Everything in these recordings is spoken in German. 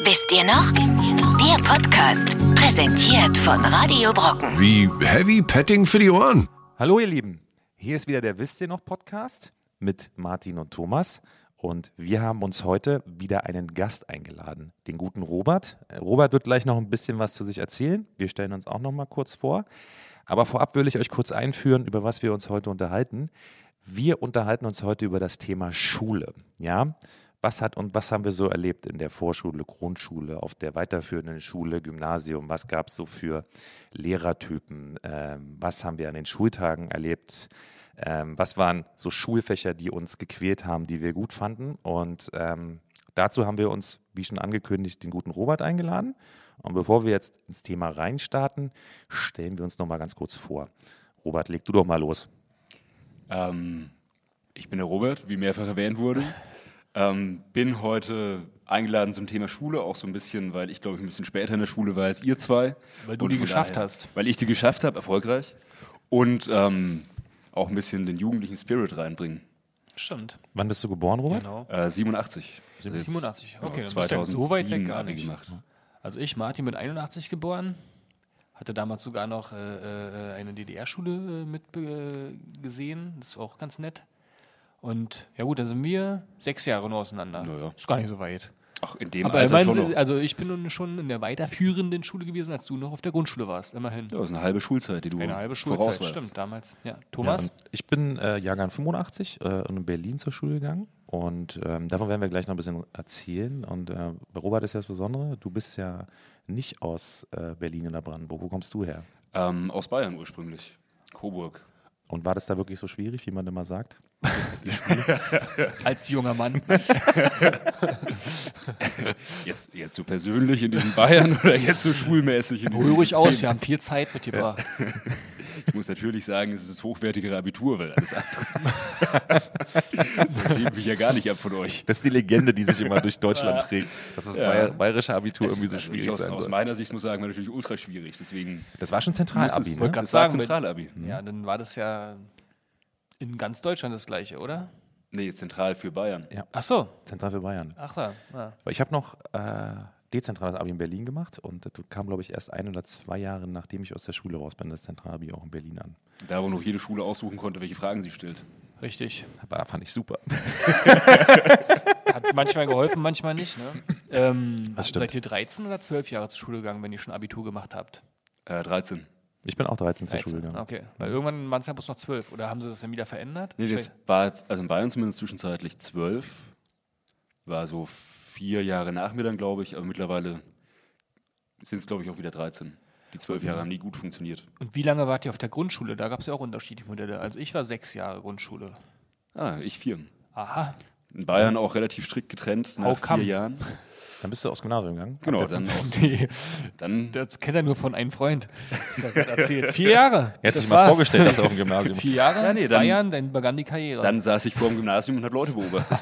Wisst ihr noch? Wisst ihr noch? Der Podcast, präsentiert von Radio Brocken. Wie Heavy Petting für die Ohren. Hallo ihr Lieben, hier ist wieder der Wisst ihr noch Podcast mit Martin und Thomas und wir haben uns heute wieder einen Gast eingeladen, den guten Robert. Äh, Robert wird gleich noch ein bisschen was zu sich erzählen. Wir stellen uns auch noch mal kurz vor. Aber vorab will ich euch kurz einführen, über was wir uns heute unterhalten. Wir unterhalten uns heute über das Thema Schule. Ja, was hat und was haben wir so erlebt in der Vorschule, Grundschule, auf der weiterführenden Schule, Gymnasium? Was gab es so für Lehrertypen? Ähm, was haben wir an den Schultagen erlebt? Ähm, was waren so Schulfächer, die uns gequält haben, die wir gut fanden? Und ähm, dazu haben wir uns, wie schon angekündigt, den guten Robert eingeladen. Und bevor wir jetzt ins Thema reinstarten, stellen wir uns noch mal ganz kurz vor. Robert, leg du doch mal los. Ähm, ich bin der Robert, wie mehrfach erwähnt wurde. Ähm, bin heute eingeladen zum Thema Schule, auch so ein bisschen, weil ich glaube ich ein bisschen später in der Schule war als ihr zwei. Weil du Und die geschafft daher- hast. Weil ich die geschafft habe, erfolgreich. Und ähm, auch ein bisschen den jugendlichen Spirit reinbringen. Stimmt. Wann bist du geboren, Robert? Genau. Äh, 87. Also jetzt 87. Okay, genau, dann bist du ja so weit weg 2007 gar nicht. gemacht. Also ich, Martin, mit 81 geboren. Hatte damals sogar noch äh, äh, eine DDR-Schule äh, mit äh, gesehen. Das ist auch ganz nett. Und ja gut, da sind wir sechs Jahre nur auseinander. Naja. Ist gar nicht so weit. Ach, in dem Aber Alter immerhin, schon noch. also ich bin nun schon in der weiterführenden Schule gewesen, als du noch auf der Grundschule warst. Immerhin. Ja, das ist eine halbe Schulzeit, die du Eine halbe voraus Schulzeit, warst. stimmt, damals. Ja. Ja, Thomas? und ich bin äh, Jahrgang 85 äh, und in Berlin zur Schule gegangen. Und ähm, davon werden wir gleich noch ein bisschen erzählen. Und äh, Robert ist ja das Besondere, du bist ja nicht aus äh, Berlin oder Brandenburg. Wo kommst du her? Ähm, aus Bayern ursprünglich. Coburg. Und war das da wirklich so schwierig, wie man immer sagt? als junger Mann. Jetzt, jetzt so persönlich in diesem Bayern oder jetzt so schulmäßig in Hol ruhig aus, wir haben viel Zeit mitgebracht. Ich muss natürlich sagen, es ist das hochwertigere Abitur, weil alles andere. das hebt mich ja gar nicht ab von euch. Das ist die Legende, die sich immer durch Deutschland trägt, dass das Ja. bayer bayerische Abitur irgendwie so Also schwierig ich aus, sein aus meiner Sicht muss sagen, war natürlich ultra schwierig. Deswegen Das war schon Zentralabi, es- ne? das war sagen, Zentralabi. Ja, dann war das ja in ganz Deutschland das gleiche, oder? Nee, zentral für Bayern. Ja, Ach so. zentral für Bayern. Ach ja. ja. Weil ich habe noch äh, dezentrales Abi in Berlin gemacht und das kam, glaube ich, erst ein oder zwei Jahre, nachdem ich aus der Schule raus bin, das Zentralabi auch in Berlin an. Da, wo noch jede Schule aussuchen konnte, welche Fragen sie stellt. Richtig. Aber fand ich super. Hat manchmal geholfen, manchmal nicht. Ne? Ähm, seid ihr 13 oder 12 Jahre zur Schule gegangen, wenn ihr schon Abitur gemacht habt? Äh, 13. Ich bin auch 13 zur 13. Schule gegangen. Okay. Weil irgendwann waren es ja bloß noch 12. Oder haben sie das dann wieder verändert? Nee, das war jetzt, also in Bayern zumindest zwischenzeitlich 12. War so vier Jahre nach mir dann, glaube ich, aber mittlerweile sind es, glaube ich, auch wieder 13. Die zwölf Jahre haben nie gut funktioniert. Und wie lange wart ihr auf der Grundschule? Da gab es ja auch unterschiedliche Modelle. Also ich war sechs Jahre Grundschule. Ah, ich vier. Aha. In Bayern auch relativ strikt getrennt nach How come? vier Jahren. Dann bist du aufs Gymnasium gegangen. Genau, dann. Nee, Dann, das kennt er nur von einem Freund. Das hat er erzählt. Vier Jahre. Er hat sich mal war's. vorgestellt, dass er auf dem Gymnasium ist. Vier Jahre, Ja, nee, dann- Bayern, dann begann die Karriere. dann saß ich vor dem Gymnasium und habe Leute beobachtet.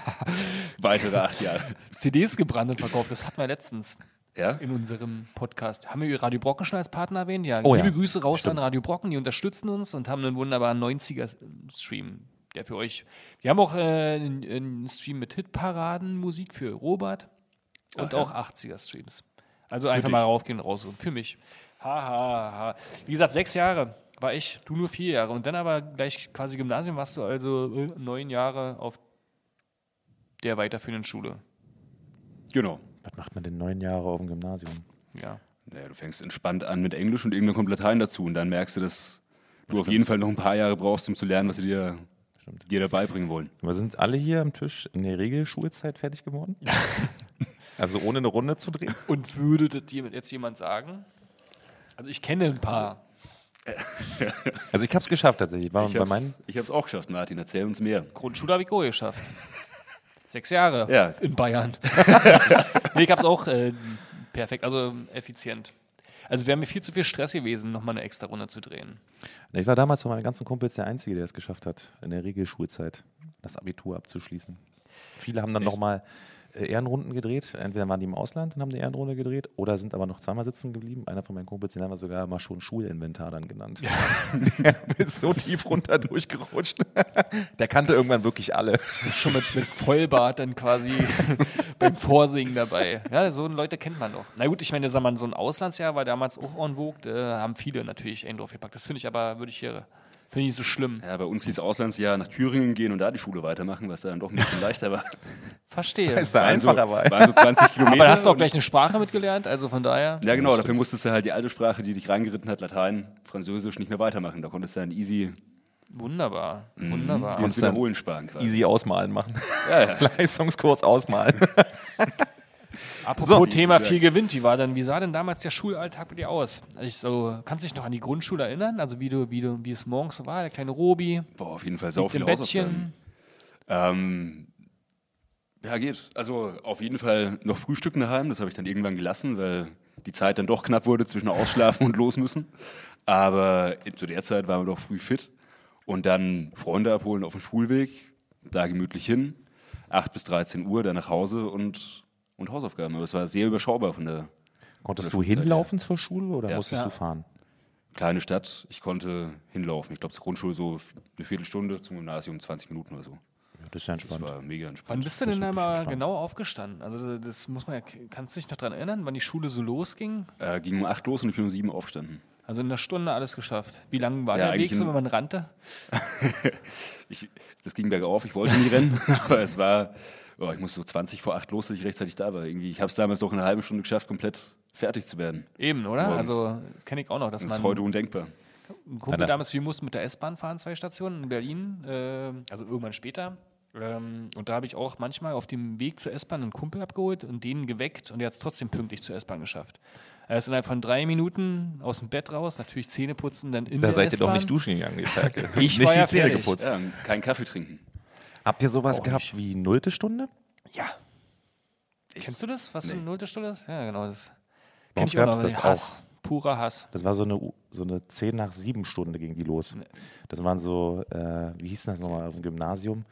Weitere acht Jahre. CDs gebrannt und verkauft, das hatten wir letztens Ja? in unserem Podcast. Haben wir Radio Brocken schon als Partner erwähnt? Ja, Oh liebe ja, Grüße raus stimmt. an Radio Brocken, die unterstützen uns und haben einen wunderbaren 90er-Stream, der für euch. Wir haben auch äh, einen, einen Stream mit Hitparaden, Musik für Robert und Ah, ja. auch 80er-Streams. Also einfach dich. mal raufgehen, raussuchen. Für mich. Ha, ha, ha. Wie gesagt, sechs Jahre war ich, du nur vier Jahre. Und dann aber gleich quasi Gymnasium warst du also äh, neun Jahre auf der weiterführenden Schule. Genau. Was macht man denn neun Jahre auf dem Gymnasium? Ja. Naja, du fängst entspannt an mit Englisch und irgendwann kommt Latein dazu und dann merkst du, dass du auf jeden Fall noch ein paar Jahre brauchst, um zu lernen, was sie dir, dir dabei bringen wollen. Wir sind alle hier am Tisch in der Regel Schulzeit fertig geworden. also ohne eine Runde zu drehen. Und würde das dir jetzt jemand sagen? Also ich kenne ein paar. Also ich habe es geschafft tatsächlich. Ich war Ich bei hab's, meinen ich hab's auch geschafft, Martin. Erzähl uns mehr. Grundschule habe ich auch geschafft. Sechs Jahre Ja. in Bayern. nee, ich habe es auch äh, perfekt, also effizient. Also wäre mir viel zu viel Stress gewesen, nochmal eine extra Runde zu drehen. Ich war damals von meinen ganzen Kumpels der Einzige, der es geschafft hat, in der Regelschulzeit das Abitur abzuschließen. Viele haben dann nochmal Ehrenrunden gedreht. Entweder waren die im Ausland und haben eine Ehrenrunde gedreht oder sind aber noch zweimal sitzen geblieben. Einer von meinen Kumpels, den haben wir sogar mal schon Schulinventar dann genannt. Der ist so tief runter durchgerutscht. Der kannte irgendwann wirklich alle. Schon mit, mit Vollbart dann quasi beim Vorsingen dabei. Ja, so Leute kennt man doch. Na gut, ich meine, sag mal, so ein Auslandsjahr war damals auch en vogue. Da haben viele natürlich einen draufgepackt. Das finde ich aber, würde ich hier, finde ich nicht so schlimm. Ja, bei uns hieß Auslandsjahr nach Thüringen gehen und da die Schule weitermachen, was dann doch ein bisschen leichter war. Verstehe. Ist da so, einfacher bei. waren so 20 Kilometer. Aber da hast du auch gleich eine Sprache mitgelernt, also von daher. Ja, genau, dafür musstest du halt die alte Sprache, die dich reingeritten hat, Latein, Französisch, nicht mehr weitermachen. Da konntest du dann easy Wunderbar, Mhm. wunderbar. das dann Wiederholen sparen quasi. Easy ausmalen machen. Ja, ja. Leistungskurs ausmalen. Apropos So. Thema viel gewinnt, wie war denn, wie sah denn damals der Schulalltag bei dir aus? Also ich so, kannst du dich noch an die Grundschule erinnern? Also wie du, wie du, wie es morgens so war, der kleine Robi, Boah, auf jeden Fall sau Hausaufgaben. Bettchen. Ähm, ja, geht. Also auf jeden Fall noch Frühstücken daheim. Das habe ich dann irgendwann gelassen, weil die Zeit dann doch knapp wurde zwischen Ausschlafen und los müssen. Aber zu der Zeit waren wir doch früh fit. Und dann Freunde abholen auf dem Schulweg, da gemütlich hin, 8 bis 13 Uhr, dann nach Hause und, und Hausaufgaben. Aber es war sehr überschaubar von der Konntest Von du der Schulzeit hinlaufen zur Schule oder Ja. musstest Ja. du fahren? kleinen Stadt. Ich konnte hinlaufen. Ich glaube, zur Grundschule so eine Viertelstunde, zum Gymnasium 20 Minuten oder so. Ja, das ist ja Das entspannt. war mega entspannt. Wann bist du Das denn ist da wirklich mal entspannt. genau aufgestanden? Also das muss man ja, kannst du dich noch daran erinnern, wann die Schule so losging? Äh, ging um 8 los und ich bin um 7 aufgestanden. Also in einer Stunde alles geschafft. Wie lang war Ja, der Weg eigentlich so, wenn man rannte? Ich, das ging bergauf, ich wollte nie rennen, aber es war, oh, ich musste so 20 vor 8 los, dass ich rechtzeitig da war. Irgendwie, ich habe es damals noch in einer halben Stunde geschafft, komplett fertig zu werden. Eben, oder? Morgens. Also kenne ich auch noch, dass Das man ist heute undenkbar. Ein Kumpel da- damals, wir mussten mit der S-Bahn fahren, zwei Stationen in Berlin, äh, also irgendwann später. Ähm, und da habe ich auch manchmal auf dem Weg zur S-Bahn einen Kumpel abgeholt und den geweckt und der hat es trotzdem pünktlich zur S-Bahn geschafft. Er ist innerhalb von drei Minuten aus dem Bett raus, natürlich Zähne putzen, dann in Da der seid ihr doch nicht duschen gegangen, die Ferkel. Ich nicht war ja die Zähne fertig. geputzt. Ja, keinen Kaffee trinken. Habt ihr sowas Auch gehabt wie nullte Stunde? Ja. Kennst du das? Was so eine Nee. nullte Stunde ist? Ja, genau. Das kenn ich auch noch. das Hass. Purer Hass. Das war so eine, so eine 10 nach 7 Stunde ging die los. Das waren so, äh, wie hieß das nochmal auf dem Gymnasium?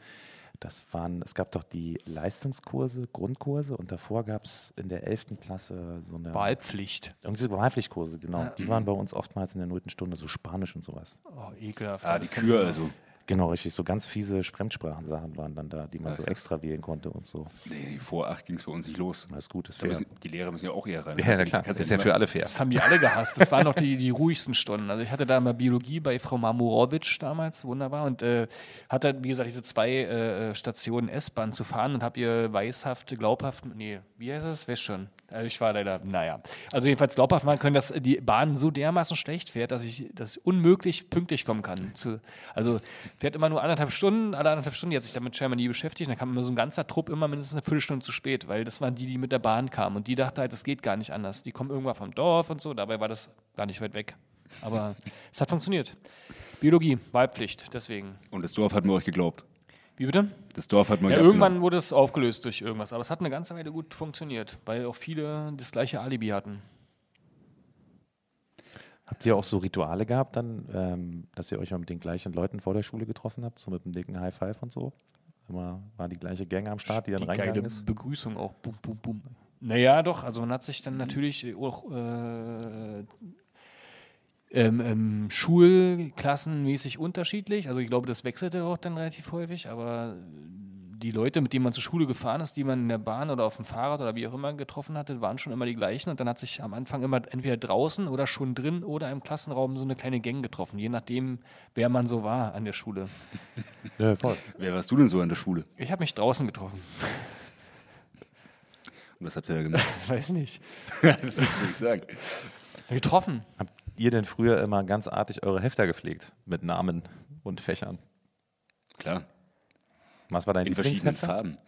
Das waren, es gab doch die Leistungskurse, Grundkurse und davor gab es in der 11. Klasse so eine Wahlpflicht. irgendwie so Wahlpflichtkurse, genau. Die waren bei uns oftmals in der 0. Stunde, so Spanisch und sowas. Oh, ekelhaft. Ah, die kennt Kür man. also. Genau, richtig. So ganz fiese Fremdsprachensachen waren dann da, die man so extra wählen konnte und so. Nee, vor 8 ging es bei uns nicht los. Alles gut, ist Da fair. müssen, die Lehrer müssen ja auch eher rein. Ja, na klar. Kannst Ist ja für alle fair. Das haben die alle gehasst. Das waren noch die, die ruhigsten Stunden. Also ich hatte da mal Biologie bei Frau Mamurowitsch damals, wunderbar, und äh, hatte, wie gesagt, diese zwei äh, Stationen S-Bahn zu fahren und habe ihr weishaft, glaubhaft, nee, wie heißt es? Weiß schon. Also ich war leider, naja. Also jedenfalls glaubhaft machen können, dass die Bahn so dermaßen schlecht fährt, dass ich, ich unmöglich pünktlich kommen kann. Zu, also fährt immer nur anderthalb Stunden, alle anderthalb Stunden, die hat sich damit scheinbar nie beschäftigt. Und dann kam immer so ein ganzer Trupp immer mindestens eine Viertelstunde zu spät, weil das waren die, die mit der Bahn kamen. Und die dachte halt, das geht gar nicht anders. Die kommen irgendwann vom Dorf und so, dabei war das gar nicht weit weg. Aber es hat funktioniert. Biologie, Wahlpflicht, deswegen. Und das Dorf hat mir euch geglaubt. Wie bitte? Das Dorf hat mir Ja, irgendwann abgenommen. wurde es aufgelöst durch irgendwas, aber es hat eine ganze Weile gut funktioniert, weil auch viele das gleiche Alibi hatten. Habt ihr auch so Rituale gehabt dann, ähm, dass ihr euch mal mit den gleichen Leuten vor der Schule getroffen habt, so mit einem dicken High Five und so? Immer war die gleiche Gang am Start, die dann Die reingegangen geile ist? Begrüßung auch. Bum, bum, bum. Naja, doch, also man hat sich dann natürlich auch äh, ähm, ähm, schulklassenmäßig unterschiedlich. Also ich glaube, das wechselte auch dann relativ häufig, aber die Leute, mit denen man zur Schule gefahren ist, die man in der Bahn oder auf dem Fahrrad oder wie auch immer getroffen hatte, waren schon immer die gleichen. Und dann hat sich am Anfang immer entweder draußen oder schon drin oder im Klassenraum so eine kleine Gang getroffen, je nachdem, wer man so war an der Schule. Ja, voll. Wer warst du denn so an der Schule? Ich habe mich draußen getroffen. Und was habt ihr da gemacht? Weiß nicht. das willst du nicht sagen. Getroffen. Ihr denn früher immer ganz artig eure Hefter gepflegt mit Namen und Fächern? Klar. Was war dein In verschiedenen? Farben.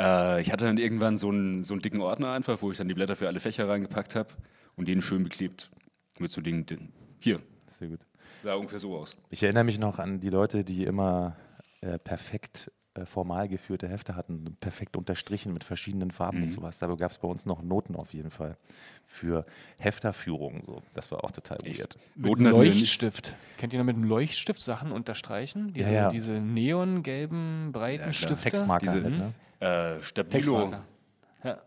Äh, ich hatte dann irgendwann so einen, so einen dicken Ordner einfach, wo ich dann die Blätter für alle Fächer reingepackt habe und den schön beklebt. Mit so Dingen, den, hier, Sehr gut. sah ungefähr so aus. Ich erinnere mich noch an die Leute, die immer äh, perfekt formal geführte Hefte hatten, perfekt unterstrichen mit verschiedenen Farben und sowas. Da gab es bei uns noch Noten auf jeden Fall für Hefterführungen. So. Das war auch total weird. Mit. Leuchtstift. Kennt ihr noch mit einem Leuchtstift Sachen unterstreichen? Diese, ja. diese neongelben, breiten klar. Stifte. Textmarker Diese- halt, ne? Äh, Stabilo, Textmarker. Ja.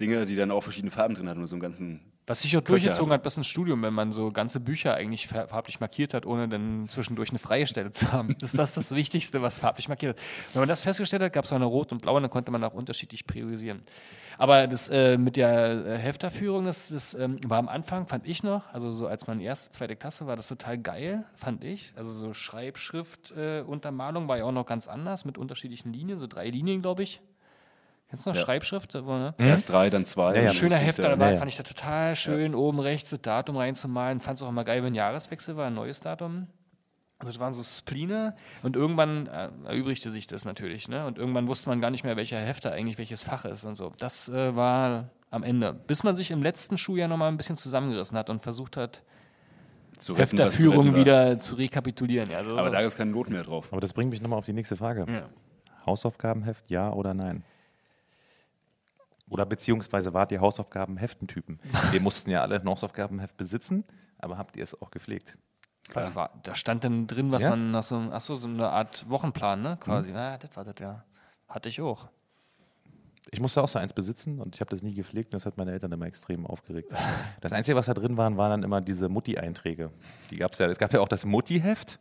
Dinge, die dann auch verschiedene Farben drin hatten und so einen ganzen. Was sich auch Köcher durchgezogen hat bis ins Studium, wenn man so ganze Bücher eigentlich far- farblich markiert hat, ohne dann zwischendurch eine freie Stelle zu haben. Das ist das, das Wichtigste, was farblich markiert hat. Wenn man das festgestellt hat, gab es auch eine rot und blau und dann konnte man auch unterschiedlich priorisieren. Aber das äh, mit der äh, Hefterführung, das, das ähm, war am Anfang, fand ich noch, also so als man erste, zweite Klasse war, das total geil, fand ich. Also so Schreibschrift, äh, Untermalung war ja auch noch ganz anders mit unterschiedlichen Linien, so drei Linien, glaube ich. Kennst du noch Ja. Schreibschrift? Ne? Erst drei, dann zwei. Ja, ja. Schöner Hefter dabei, ja, ja. fand ich da total schön. Oben rechts das Datum reinzumalen. Fand es auch immer geil, wenn Jahreswechsel war, ein neues Datum. Also das waren so Spline und irgendwann äh, erübrigte sich das natürlich. Ne? Und irgendwann wusste man gar nicht mehr, welcher Hefter eigentlich welches Fach ist und so. Das äh, war am Ende. Bis man sich im letzten Schuljahr nochmal ein bisschen zusammengerissen hat und versucht hat, zu retten, zu Hefterführung war. wieder zu rekapitulieren. Ja, so. Aber da gibt es keine Not mehr drauf. Aber das bringt mich nochmal auf die nächste Frage. ja. Hausaufgabenheft, ja oder nein? Oder beziehungsweise wart ihr Hausaufgabenheftentypen? Wir mussten ja alle ein Hausaufgabenheft besitzen, aber habt ihr es auch gepflegt? Was war, da stand dann drin, was Ja? man nach so, einem- ach so, so eine Art Wochenplan, ne? Quasi. Ja, das war das ja. Hatte ich auch. Ich musste auch so eins besitzen und ich habe das nie gepflegt und das hat meine Eltern immer extrem aufgeregt. Das Einzige, was da drin waren, waren dann immer diese Mutti-Einträge. Die gab es ja. Es gab ja auch das Mutti-Heft.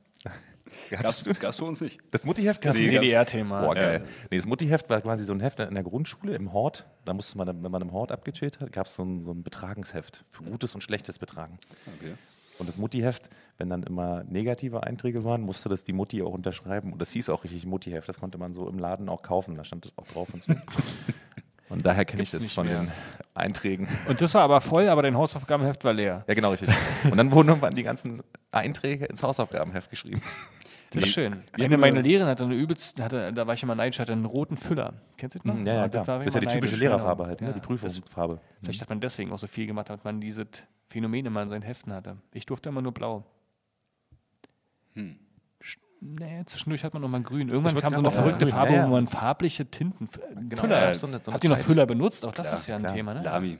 Gab's, gab's für uns nicht. Das Mutti-Heft Das ist ein DDR-Thema. Boah, geil. Ja. Nee, das Mutti-Heft war quasi so ein Heft in der Grundschule im Hort. Da musste man, dann, wenn man im Hort abgechillt hat, gab es so ein, so ein Betragensheft für gutes und schlechtes Betragen. Okay. Und das Mutti-Heft, wenn dann immer negative Einträge waren, musste das die Mutti auch unterschreiben. Und das hieß auch richtig Mutti-Heft. Das konnte man so im Laden auch kaufen. Da stand das auch drauf und so. Und daher kenne ich das von mehr. den Einträgen. Und das war aber voll, aber dein Hausaufgabenheft war leer. Ja, genau, richtig. Und dann wurden irgendwann die ganzen Einträge ins Hausaufgabenheft geschrieben. Das ist schön. Eine meiner ja- Lehrerin hatte eine übelst, hatte, da war ich immer neidisch, hatte einen roten Füller. Kennst du das noch? Ja, ja, klar. war Das ist ja die typische neidisch, Lehrerfarbe genau. halt, ne? Ja, die das- Prüfungsfarbe. Vielleicht hat man deswegen auch so viel gemacht, damit man dieses Phänomen immer in seinen Heften hatte. Ich durfte immer nur blau. Hm. Nee, zwischendurch hat man noch mal grün. Irgendwann kam so eine verrückte grün, Farbe, ja, ja. wo man farbliche Tinten. Genau, Füller. so eine- so eine Habt ihr noch. Füller benutzt? Auch das Klar, ist ja ein klar. Thema, ne? Lami.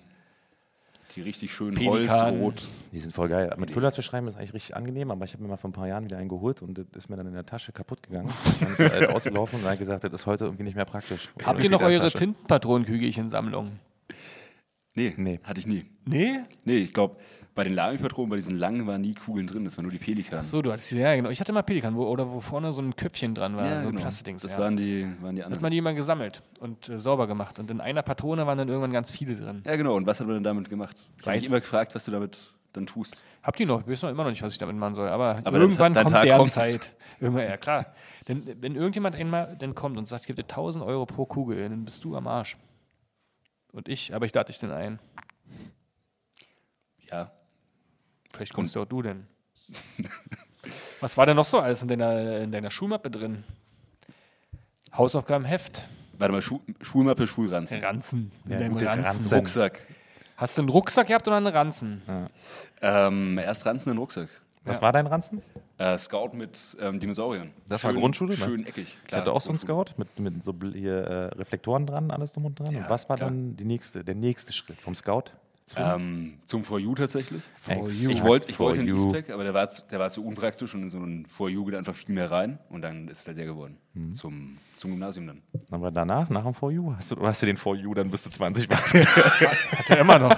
Die richtig schön Pelikan. holzrot. Die sind voll geil. Mit Füller zu schreiben ist eigentlich richtig angenehm, aber ich habe mir mal vor ein paar Jahren wieder einen geholt und das ist mir dann in der Tasche kaputt gegangen. Dann ist er halt ausgelaufen und dann gesagt, das ist heute irgendwie nicht mehr praktisch. Habt ihr noch eure Tintenpatronenkügelchen-Sammlung? Nee, Nee. hatte ich nie. Nee? Nee, ich glaube, bei den Lami-Patronen, bei diesen langen waren nie Kugeln drin, das waren nur die Pelikan. So, du hattest ja genau. Ich hatte mal Pelikan, wo, oder wo vorne so ein Köpfchen dran war, ja, so ein genau. Plastikdings. Das ja. waren die, waren die hat anderen. man die immer gesammelt und äh, sauber gemacht. Und in einer Patrone waren dann irgendwann ganz viele drin. Ja, genau. Und was hat man denn damit gemacht? Ich habe mich immer gefragt, was du damit dann tust. Habt ihr noch? Ich weiß noch immer noch nicht, was ich damit machen soll. Aber, Aber irgendwann dein- dein kommt Tag deren kommt. Zeit. Irgendwann, ja, klar. Denn wenn irgendjemand einmal dann kommt und sagt, ich gebe dir 1000 Euro pro Kugel, dann bist du am Arsch. Und ich, aber ich lade dich denn ein. Ja. Vielleicht kommst du auch du denn. Was war denn noch so alles in deiner, in deiner Schulmappe drin? Hausaufgabenheft, Warte mal, Schu Schulmappe, Schulranzen. Ranzen. In Ja, deinem gute Ranzen. Ranzen. Rucksack. Hast du einen Rucksack gehabt oder einen Ranzen? Ähm, erst Ranzen, dann Rucksack. Was war dein Ranzen? Äh, Scout mit ähm, Dinosauriern. Das war Grundschule, ne? Schön eckig. Ich hatte auch so einen Scout mit, mit so hier, äh, Reflektoren dran, alles drum und dran. Ja, und was war klar. dann die nächste, der nächste Schritt vom Scout? Zu Ähm, zum For You tatsächlich. Exakt Ich wollte ich For wollte einen You. E-Spec, aber der war, zu, der war zu unpraktisch und in so einen For You geht einfach viel mehr rein und dann ist halt der geworden. Mhm. Zum, zum Gymnasium dann. Aber danach, nach dem For You, hast du, oder hast du den For You dann bis du 20 warst? Hat er immer noch.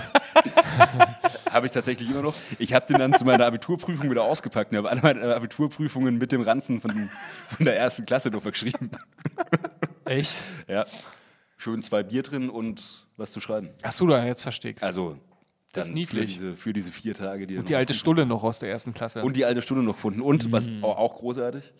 Habe ich tatsächlich immer noch. Ich habe den dann zu meiner Abiturprüfung wieder ausgepackt und habe alle meine Abiturprüfungen mit dem Ranzen von, von der ersten Klasse noch geschrieben. Echt? Ja. Schön zwei Bier drin und was zu schreiben. Achso, du jetzt versteckst. Also, Das ist niedlich. Für diese, für diese vier Tage. Die und die alte Stulle noch aus der ersten Klasse. Und die alte Stunde noch gefunden. Und, was Mm. auch, auch großartig,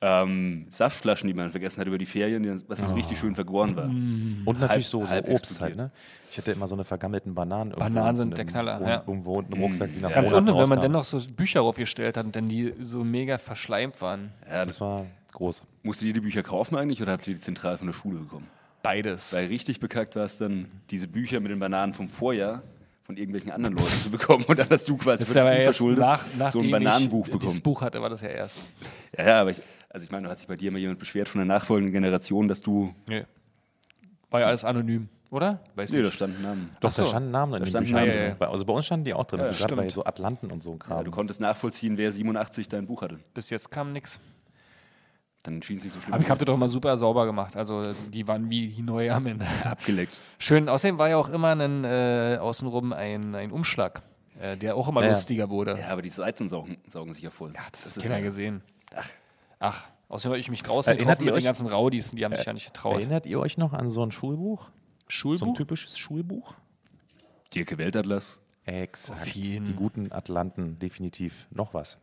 ähm, Saftflaschen, die man vergessen hat über die Ferien, was Oh. so richtig schön vergoren war. Mm. Und natürlich so, so halb Obst halt, ne? Ich hatte immer so eine vergammelten Bananen. irgendwo Bananen unten sind im- der Knaller, un- ja. Irgendwo unten im Rucksack, die nach Ganz unten, wenn man rauskamen. dann noch so Bücher aufgestellt hat und dann die so mega verschleimt waren. Ja, Das das, war groß. musstet ihr die Bücher kaufen eigentlich oder habt ihr die zentral von der Schule bekommen? Beides. Weil richtig bekackt war es dann, diese Bücher mit den Bananen vom Vorjahr von irgendwelchen anderen Leuten zu bekommen. Und dann hast du quasi Das ist aber erst unverschuldet nach, so ein Bananenbuch ich bekommen. dieses Buch hatte, war das ja erst. Ja, ja, aber ich, also ich meine, da hat sich bei dir immer jemand beschwert von der nachfolgenden Generation, dass du. Nee. War ja alles anonym, oder? Weiß Nee, da nicht. standen Namen. Doch, so. da standen Namen in den standen Büchern drin. Bei- Also bei uns standen die auch drin. Ja, also gerade bei so Atlanten und so ein Kram. Ja, du konntest nachvollziehen, wer 87 dein Buch hatte. Bis jetzt kam nichts. Dann schien es nicht so schlimm. Aber ich habe das gewesen doch mal super sauber gemacht. Also die waren wie neu am Ende. abgeleckt. Schön. Außerdem war ja auch immer ein, äh, außenrum ein, ein Umschlag, äh, der auch immer Ja. lustiger wurde. Ja, aber die Seiten saugen, saugen sich ja voll. Ja, Das ist Kinder gesehen. Ach. Ach. Außerdem habe ich mich draußen Erinnert ihr mit den euch- ganzen Raudis, die haben sich ja nicht getraut. Erinnert ihr euch noch an so ein Schulbuch? So ein Schulbuch? typisches Schulbuch? Dirke Weltatlas. Exakt. Jeden. Die guten Atlanten, definitiv. Noch was.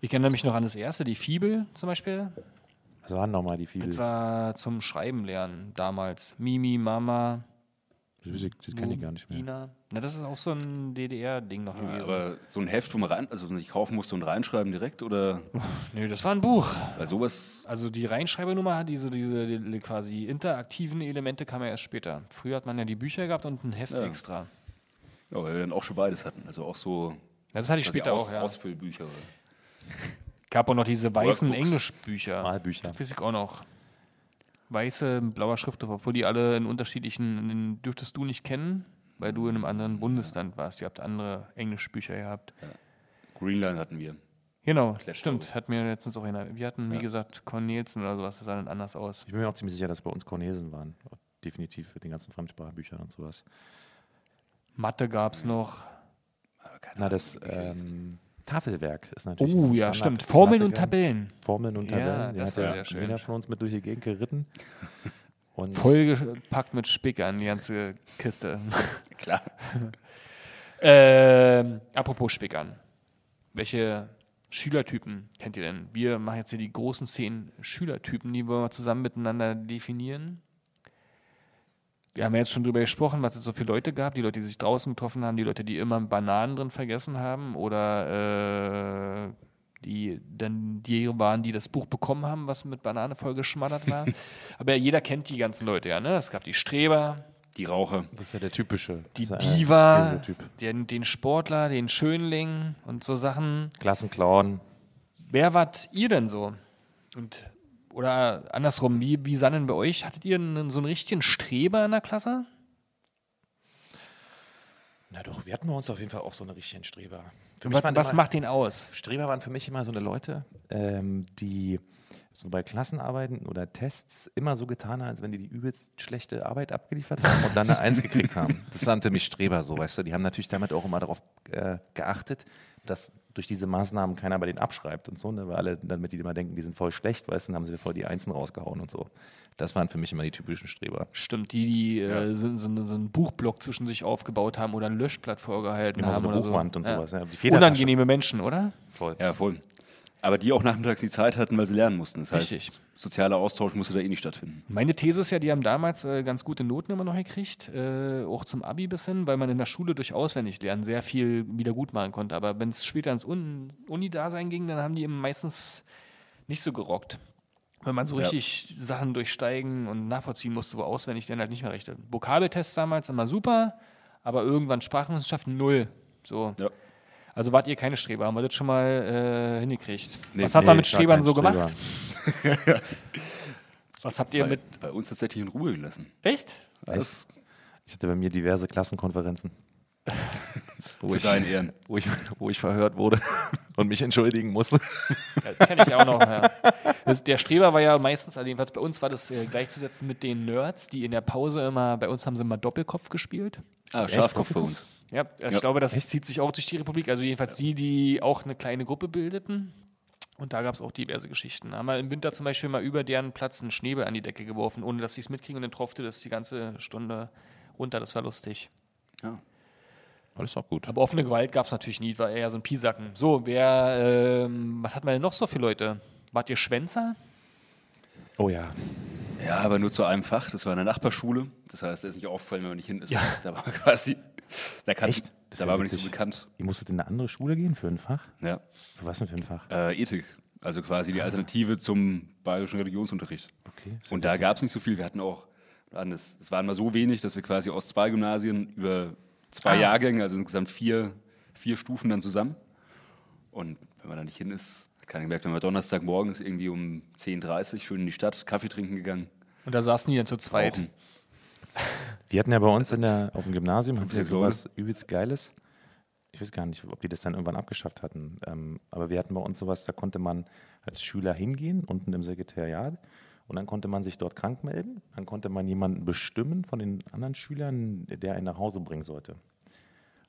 Ich erinnere mich noch an das erste, die Fibel zum Beispiel. Was waren nochmal die Fibel? Das war zum Schreiben lernen damals. Mimi, Mama, Das, ich- das kenne ich gar nicht mehr. Ina. Na, das ist auch so ein DDR-Ding noch gewesen. Aber so ein Heft, wo man rein, also sich kaufen musste und reinschreiben direkt oder Nö, das war ein Buch. bei sowas. Also die Reinschreibernummer hat diese, diese die, quasi interaktiven Elemente kam ja erst später. Früher hat man ja die Bücher gehabt und ein Heft Ja. extra. Ja, weil wir dann auch schon beides hatten. Also auch so Ja, das hatte ich später Aus, auch, ja. Ausfüllbücher. Gab auch noch diese weißen Workbooks. Englischbücher. Malbücher. Das weiß ich auch noch. Weiße blauer Schrift obwohl die alle in unterschiedlichen, den dürftest du nicht kennen, weil du in einem anderen Bundesland warst. Ihr habt andere Englischbücher gehabt. Greenland hatten wir. Genau, Flash, stimmt. Hat mir letztens auch erinnert. Wir hatten, wie gesagt, Cornelsen oder sowas, das sah dann anders aus. Ich bin mir auch ziemlich sicher, dass bei uns Cornesen waren. Definitiv für den ganzen Fremdsprachbüchern und sowas. Mathe gab es noch. Na, das ähm, Tafelwerk ist natürlich. Oh ein ja, stimmt. Formeln und. Tabellen. Formeln und Ja, Tabellen. das hat war ja sehr schön. Jeder von uns mit durch die Gegend geritten. Und Vollgepackt mit Spickern, die ganze Kiste. Klar. ähm, apropos Spickern. Welche Schülertypen kennt ihr denn? Wir machen jetzt hier die großen zehn Schülertypen, die wollen wir zusammen miteinander definieren. Wir haben ja jetzt schon drüber gesprochen, was es so viele Leute gab. Die Leute, die sich draußen getroffen haben, die Leute, die immer Bananen drin vergessen haben oder äh, die dann die waren, die das Buch bekommen haben, was mit Banane vollgeschmattert war. Aber jeder kennt die ganzen Leute ja. Ne? Es gab die Streber, Die Raucher. das ist ja der typische. die Diva, den, den Sportler, den Schönling und so Sachen. Klassenclown. Wer wart ihr denn so? Und, oder andersrum, wie, wie sah denn bei euch? Hattet ihr einen, so einen richtigen Streber in der Klasse? Na doch, wir hatten bei uns auf jeden Fall auch so eine richtigen Streber. Für Was, was immer- macht den aus? Streber waren für mich immer so eine Leute, ähm, die so bei Klassenarbeiten oder Tests immer so getan haben, als wenn die die übelst schlechte Arbeit abgeliefert haben und dann eine Eins gekriegt haben. Das waren für mich Streber so, weißt du. Die haben natürlich damit auch immer darauf äh, geachtet, dass durch diese Maßnahmen keiner bei denen abschreibt und so, ne? weil alle damit die immer denken, die sind voll schlecht, weißt du, dann haben sie voll die Einsen rausgehauen und so. Das waren für mich immer die typischen Streber. Stimmt, die, die äh, so, so, so einen Buchblock zwischen sich aufgebaut haben oder ein Löschblatt vorgehalten Immer so haben. eine oder Buchwand so. und sowas, ja. Die Federtasche. Unangenehme Menschen, oder? Voll. Ja, voll. Aber die auch nachmittags die Zeit hatten, weil sie lernen mussten. Das heißt, Richtig. Sozialer Austausch musste da eh nicht stattfinden. Meine These ist ja, die haben damals äh, ganz gute Noten immer noch gekriegt, äh, auch zum Abi bis hin, weil man in der Schule durch Auswendiglernen sehr viel wieder gut machen konnte. Aber wenn es später ins Un Uni-Dasein ging, dann haben die eben meistens nicht so gerockt. Wenn man so Ja. richtig Sachen durchsteigen und nachvollziehen musste, wo auswendig dann halt nicht mehr recht. Vokabeltests damals immer super, aber irgendwann Sprachwissenschaften null. So. Ja. Also wart ihr keine Streber, haben wir das schon mal äh, hingekriegt. Nee, Was hat man Nee, mit ich war Strebern so Streber. gemacht? Was habt ihr Bei, mit. bei uns tatsächlich in Ruhe gelassen. Echt? Das Ich hatte bei mir diverse Klassenkonferenzen. wo, zu ich, deinen Ehren. wo, ich, wo ich verhört wurde und mich entschuldigen musste. Ja, Kenne ich auch noch, ja. Das, der Streber war ja meistens, also jedenfalls bei uns war das äh, gleichzusetzen mit den Nerds, die in der Pause immer, bei uns haben sie immer Doppelkopf gespielt. Ah, Schafkopf bei uns. Ja, also ich Ja. glaube, das zieht sich auch durch die Republik. Also jedenfalls die, die auch eine kleine Gruppe bildeten. Und da gab es auch diverse Geschichten. Haben wir im Winter zum Beispiel mal über deren Platz einen Schneeball an die Decke geworfen, ohne dass sie es mitkriegen. Und dann tropfte das die ganze Stunde runter. Das war lustig. Ja. Alles auch gut. Aber offene Gewalt gab es natürlich nie, war eher so ein Piesacken. So, wer, ähm, was hat man denn noch so für Leute? Wart ihr Schwänzer? Oh ja. Ja, aber nur zu einem Fach. Das war eine Nachbarschule. Das heißt, da ist nicht aufgefallen, wenn man nicht hin ist. Da war quasi. Da, kann, Echt? Das ist da war man nicht so bekannt. Ihr musstet in eine andere Schule gehen für ein Fach? Ja. Für was denn für ein Fach? Äh, Ethik. Also quasi die Alternative zum bayerischen Religionsunterricht. Okay. ist Und da gab es nicht so viel. Wir hatten auch, es, waren mal so wenig, dass wir quasi aus zwei Gymnasien über zwei Ah. Jahrgänge, also insgesamt vier, vier Stufen dann zusammen. Und wenn man da nicht hin ist, kann ich gemerkt, wenn man Donnerstagmorgens irgendwie um 10.30 Uhr schön in die Stadt Kaffee trinken gegangen. Und da saßen die dann zu zweit. rauchen. Wir hatten ja bei uns in der, auf dem Gymnasium hatten wir sowas übelst Geiles. Ich weiß gar nicht, ob die das dann irgendwann abgeschafft hatten. Ähm, aber wir hatten bei uns sowas, da konnte man als Schüler hingehen, unten im Sekretariat. Und dann konnte man sich dort krank melden. Dann konnte man jemanden bestimmen von den anderen Schülern, der einen nach Hause bringen sollte.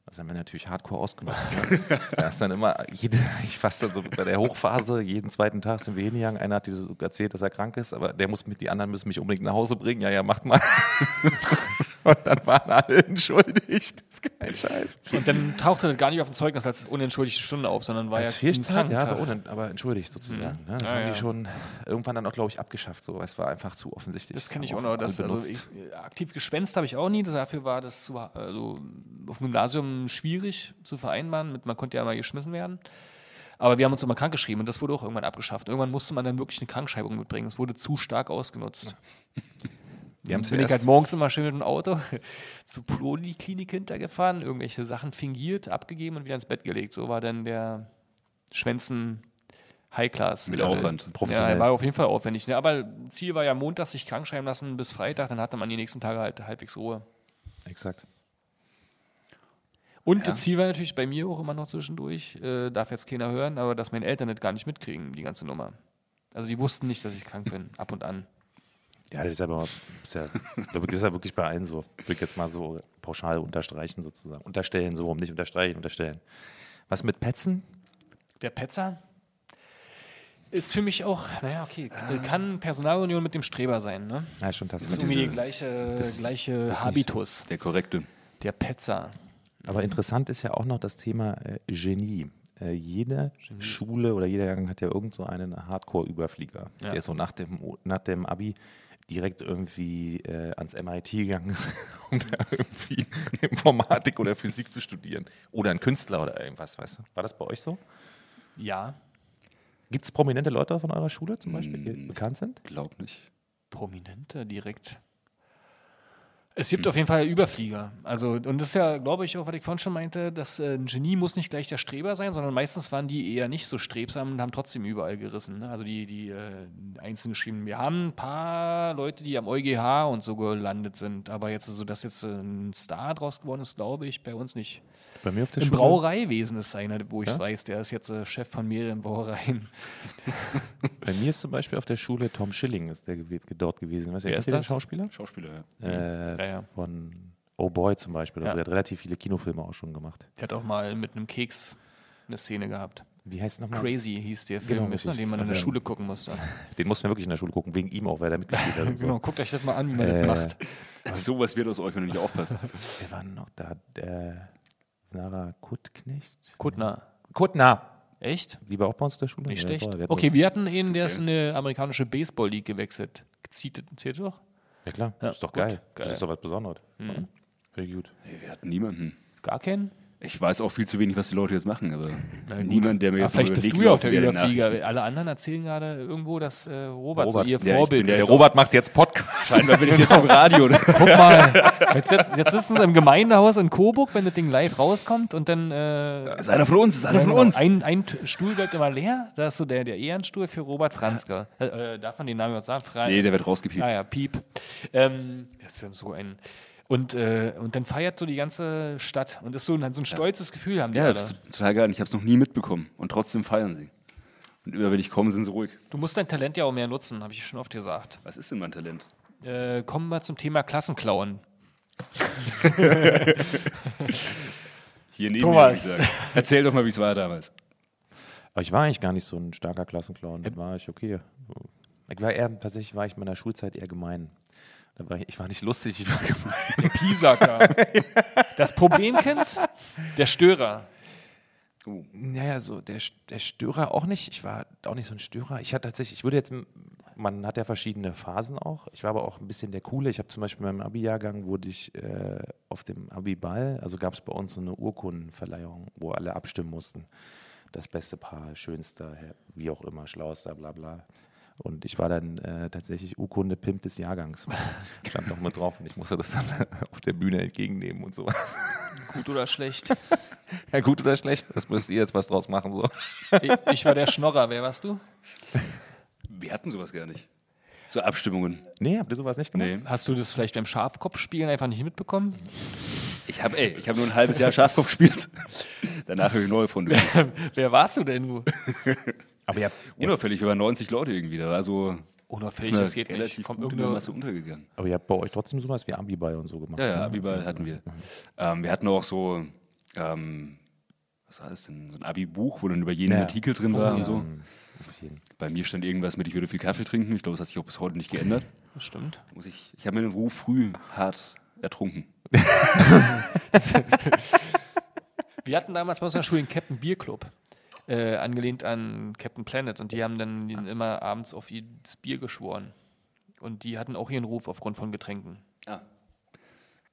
Das haben wir natürlich hardcore ausgenutzt. Ne? da ist dann immer, jede, ich fast dann so bei der Hochphase, jeden zweiten Tag sind wir hingegangen. Einer hat dir so erzählt, dass er krank ist, aber der muss mit, die anderen müssen mich unbedingt nach Hause bringen. Ja, ja, macht mal. Und dann waren alle entschuldigt. Das ist kein Scheiß. Und dann tauchte das gar nicht auf dem Zeugnis als unentschuldigte Stunde auf, sondern war Als ja ein Fehlstart, ja, aber, unen- aber entschuldigt sozusagen. Ne? Das Ja, haben ja. die schon irgendwann dann auch, glaube ich, abgeschafft. So. Es war einfach zu offensichtlich. Das kenne ich Auch noch. Das, also ich, aktiv geschwänzt habe ich auch nie. Dafür war das zu, also auf dem Gymnasium schwierig zu vereinbaren. Mit, man konnte ja mal geschmissen werden. Aber wir haben uns immer krank geschrieben und das wurde auch irgendwann abgeschafft. Irgendwann musste man dann wirklich eine Krankschreibung mitbringen. Es wurde zu stark ausgenutzt. die haben bin ich halt morgens immer schön mit dem Auto zur Poliklinik hintergefahren, irgendwelche Sachen fingiert, abgegeben und wieder ins Bett gelegt. So war dann der Schwänzen High Class. Mit Level. Aufwand. Ja, Professionell. war auf jeden Fall aufwendig. Ne? Aber Ziel war ja Montag sich krank schreiben lassen bis Freitag, dann hatte man die nächsten Tage halt halbwegs Ruhe. exakt. Und das Ziel war natürlich bei mir auch immer noch zwischendurch, äh, darf jetzt keiner hören, aber dass meine Eltern das gar nicht mitkriegen, die ganze Nummer. Also die wussten nicht, dass ich krank bin, ab und an. Ja, das ist aber ist ja, das ist ja wirklich bei allen so. Ich will jetzt mal so pauschal unterstreichen sozusagen. Unterstellen, so rum, nicht unterstreichen, unterstellen. Was mit Petzen? Der Petzer ist für mich auch, naja, okay, k- kann Personalunion mit dem Streber sein, ne? Ja, schon Das ist irgendwie die gleiche, gleiche das. Habitus. Der korrekte. Der Petzer. Aber interessant ist ja auch noch das Thema äh, Genie. Äh, jede Schule oder jeder Jahrgang hat ja irgend so einen Hardcore-Überflieger, Ja. der so nach dem, nach dem Abi direkt irgendwie äh, ans MIT gegangen ist, um da irgendwie Informatik oder Physik zu studieren. Oder ein Künstler oder irgendwas, weißt du? War das bei euch so? Ja, Gibt es prominente Leute von eurer Schule zum Beispiel, die bekannt sind? Glaub nicht. Prominente direkt. Es gibt auf jeden Fall Überflieger. Also, und das ist ja, glaube ich, auch, was ich vorhin schon meinte, dass äh, ein Genie muss nicht gleich der Streber sein, sondern meistens waren die eher nicht so strebsam und haben trotzdem überall gerissen. Ne? Also die, die äh, einzeln geschrieben. Wir haben ein paar Leute, die am EuGH und so gelandet sind, aber jetzt so, dass jetzt äh, ein Star draus geworden ist, glaube ich, bei uns nicht. Bei mir auf der Im Schule. Brauereiwesen ist einer, wo ich es Ja? weiß, der ist jetzt äh, Chef von mehreren Brauereien. Bei mir ist zum Beispiel auf der Schule Tom Schilling ist der gew dort gewesen. Weißt du, ist das? Schauspieler? Schauspieler, ja. Äh, Ja, ja. Von Oh Boy zum Beispiel. Also Ja. der hat relativ viele Kinofilme auch schon gemacht. Der hat auch mal mit einem Keks eine Szene gehabt. Wie heißt es nochmal? Crazy hieß der Film, Genau, ist, ne, den man in der. Schule gucken musste. Den mussten wir wirklich in der Schule gucken, wegen ihm auch, weil er mitgespielt hat. So. Genau, guckt euch das mal an, wie man Äh, das macht. Sowas wird aus euch, wenn ihr nicht aufpasst. Wer war denn noch da? Der Sarah Kuttknecht? Kuttner. Kuttner. Echt? Die war auch bei uns der Schule? Nicht Ja, schlecht. hatten Okay, wir hatten einen, der ist in eine amerikanische Baseball League gewechselt. Zieht, zählt doch? Ja klar, Ja, ist doch gut, geil. geil. Mhm. Das ist doch was Besonderes. oder? Finde gut. Nee, wir hatten niemanden. Gar keinen? Ich weiß auch viel zu wenig, was die Leute jetzt machen, aber niemand, der mir jetzt vielleicht mal bist du ja auch der er Überflieger. Alle anderen erzählen gerade irgendwo, dass äh, Robert, Robert. so ihr Ja, Vorbild ist. Der Robert macht jetzt Podcast. Scheinbar bin ich jetzt im Radio. Guck mal, jetzt, jetzt, jetzt sitzen sie im Gemeindehaus in Coburg, wenn das Ding live rauskommt und dann äh, ist einer von uns, ist einer von uns. Ein, ein Stuhl bleibt immer leer. Da ist so der, der Ehrenstuhl für Robert Franzke. Äh, äh, darf man den Namen überhaupt sagen? Fra Nee, der wird rausgepiept. Ah ja, Piep. Ähm, das ist ja so ein. Und, äh, und dann feiert so die ganze Stadt. Und das ist so ein, so ein stolzes Gefühl haben die Ja, alle. das ist total geil. Und Ich habe es noch nie mitbekommen. Und trotzdem feiern sie. Und immer wenn ich komme, sind sie ruhig. Du musst dein Talent ja auch mehr nutzen, habe ich schon oft gesagt. Was ist denn mein Talent? Äh, kommen wir zum Thema Klassenklauen. Hier neben Thomas. mir, würde ich sagen. Erzähl doch mal, wie es war damals. Aber ich war eigentlich gar nicht so ein starker Klassenclown. Da war ich okay. Ich war eher, tatsächlich war ich in meiner Schulzeit eher gemein. War ich, ich war nicht lustig, ich war gemein. Der Pisacker. das Problemkind, der Störer. Naja, so der, der Störer auch nicht. Ich war auch nicht so ein Störer. Ich hatte tatsächlich, ich würde jetzt, man hat ja verschiedene Phasen auch. Ich war aber auch ein bisschen der Coole. Ich habe zum Beispiel in meinem Abi-Jahrgang wurde ich äh, auf dem Abi-Ball, also gab es bei uns so eine Urkundenverleihung, wo alle abstimmen mussten. Das beste Paar, schönster, wie auch immer, schlauster, bla bla. Und ich war dann äh, tatsächlich Urkunde Pimp des Jahrgangs. Stand noch mit drauf und ich musste das dann auf der Bühne entgegennehmen und sowas. Gut oder schlecht? Ja, gut oder schlecht? Das müsst ihr jetzt was draus machen. So. Ich, ich war der Schnorrer. Wer warst du? Wir hatten sowas gar nicht. So Abstimmungen. Nee, habt ihr sowas nicht gemacht? Nee. Hast du das vielleicht beim Schafkopfspielen einfach nicht mitbekommen? Ich habe ich hab nur ein halbes Jahr Schafkopf gespielt. Danach habe ich neue von Wer warst du denn, du? Aber habt, Unauffällig über 90 Leute irgendwie. Da war so Unauffällig, das geht nicht. relativ Kommt gut in der irgendeine- Masse untergegangen. aber ihr habt bei euch trotzdem sowas wie Abiball und so gemacht. Ja, ja, ne? Abiball hatten wir. Ähm, wir hatten auch so, ähm, was war das denn, so ein Abi-Buch, wo dann über jeden Ja. Artikel drin war und so. Bei mir stand irgendwas mit, ich würde viel Kaffee trinken. Ich glaube, das hat sich auch bis heute nicht geändert. Das stimmt. Muss ich ich habe mir den Ruf früh hart ertrunken. Wir hatten damals bei unserer Schule den Captain Beer Club. Äh, angelehnt an Captain Planet. Und die haben dann immer abends auf ihr Bier geschworen. Und die hatten auch ihren Ruf aufgrund von Getränken. Ah.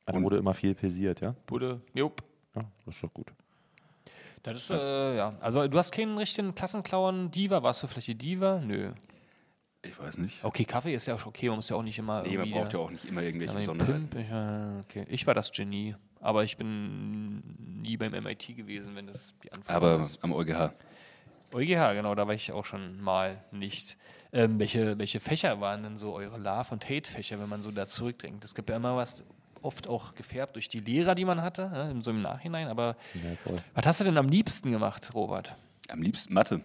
Da wurde immer viel pesiert, ja? Wurde, jupp. Ja, das ist doch gut. Das ist, äh, ja. Also, du hast keinen richtigen Klassenclown. Diva, warst du vielleicht die Diva? Nö. Ich weiß nicht. Okay, Kaffee ist ja auch okay. Man muss ja auch nicht immer. Nee, man braucht ja auch nicht immer irgendwelche Ja, Sonderheiten. Pimp, ich, äh, okay. ich war das Genie, aber ich bin nie beim MIT gewesen, wenn das die Anfrage Aber ist. am EuGH. EuGH, genau, da war ich auch schon mal nicht. Ähm, welche, welche Fächer waren denn so eure Love- und Hate-Fächer, wenn man so da zurückdenkt? Es gibt ja immer was, oft auch gefärbt durch die Lehrer, die man hatte, ne, so im Nachhinein. Aber Ja, was hast du denn am liebsten gemacht, Robert? Am liebsten Mathe. Mathe.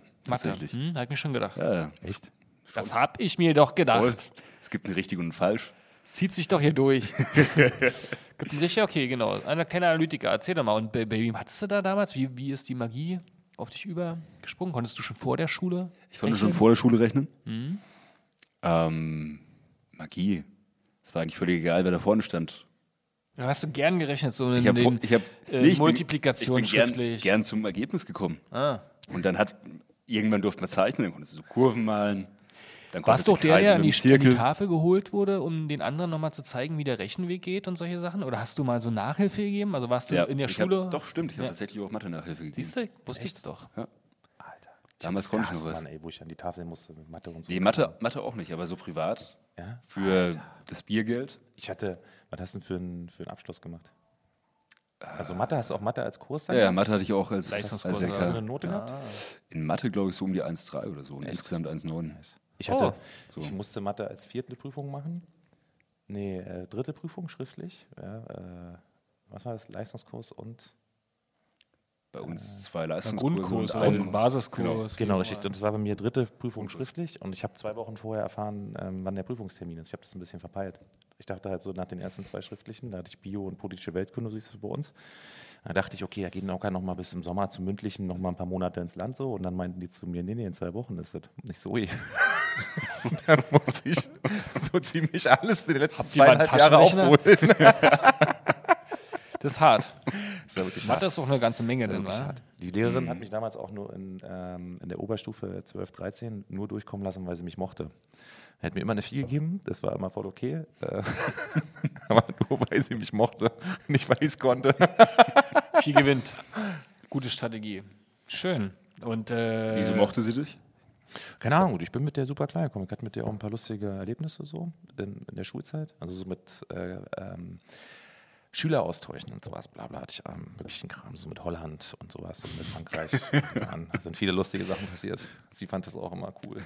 Tatsächlich. Hm, hab ich mir schon gedacht. Ja, ja. Echt? Das hab ich mir doch gedacht. Voll. Es gibt ein richtig und ein falsch. Zieht sich doch hier durch. Gibt richtig, okay, genau. Einer kleine Analytiker, erzähl doch mal. Und wem hattest du da damals? Wie, wie ist die Magie auf dich übergesprungen? Konntest du schon vor der Schule? Ich konnte schon rechnen? vor der Schule rechnen. Mhm. Ähm, Magie. Es war eigentlich völlig egal, wer da vorne stand. Da hast du gern gerechnet, so in Ich den ich hab, äh, nee, ich bin- Multiplikation ich bin gern, schriftlich. gern zum Ergebnis gekommen. Ah. Und dann hat, irgendwann durfte man zeichnen, dann konntest du so Kurven malen. Dann Warst konntest der, der an die, an die Zirkel. Tafel geholt wurde, um den anderen nochmal zu zeigen, wie der Rechenweg geht und solche Sachen? Oder hast du mal so Nachhilfe gegeben? Also warst du Ja, in der Schule? Hab, doch, stimmt. Ich habe Ja. tatsächlich auch Mathe-Nachhilfe gegeben. Siehst du, wusste ich doch. Damals konnte ich noch was. Mann, ey, wo ich an die Tafel musste mit Mathe und so. Nee, Mathe, Mathe auch nicht, aber so privat. Ja? Für das Biergeld. Ich hatte, was hast du denn für einen, für einen Abschluss gemacht? Also Mathe, hast du auch Mathe als Kurs dann? Ja, ja? Mathe hatte ich auch als, Leistungskurs, als Hast du eine Sechser. Note gehabt? In Mathe, glaube ich, so um die 1,3 oder so. Und insgesamt 1,9. Ich hatte, Oh. ich musste Mathe als vierte Prüfung machen. Nee, äh, dritte Prüfung schriftlich. Ja, äh, was war das? Leistungskurs und Bei uns zwei Ein Leistungskurse. Grundkurs und ein- Basiskurs. Genau, richtig. Und das war bei mir dritte Prüfung schriftlich und ich habe zwei Wochen vorher erfahren, ähm, wann der Prüfungstermin ist. Ich habe das ein bisschen verpeilt. Ich dachte halt so nach den ersten zwei schriftlichen, da hatte ich Bio und politische Weltkunde, so ist es bei uns. Da dachte ich, okay, da geht locker noch mal bis im Sommer zum mündlichen noch mal ein paar Monate ins Land so. Und dann meinten die zu mir, nee, nee, in zwei Wochen ist das nicht so. dann muss ich so ziemlich alles in den letzten zweieinhalb Jahre Taschenrechner? aufholen. Das ist hart. Das war wirklich Mathe ist auch eine ganze Menge wa? hart. Die Lehrerin hat mich damals auch nur in, ähm, in der Oberstufe 12, 13 nur durchkommen lassen, weil sie mich mochte. Er hat mir immer eine 4 gegeben, das war immer voll okay. Äh, aber nur weil sie mich mochte, nicht weil ich es konnte. Viel gewinnt. Gute Strategie. Schön. Und äh, Wieso mochte sie dich? Keine Ahnung, ich bin mit der super klar gekommen. Ich hatte mit der auch ein paar lustige Erlebnisse so in, in der Schulzeit. Also so mit äh, ähm, Schüleraustauschen und sowas, bla bla, hatte ich ähm, wirklich einen Kram, so mit Holland und sowas und mit Frankreich. Dann sind viele lustige Sachen passiert. Sie fand das auch immer cool.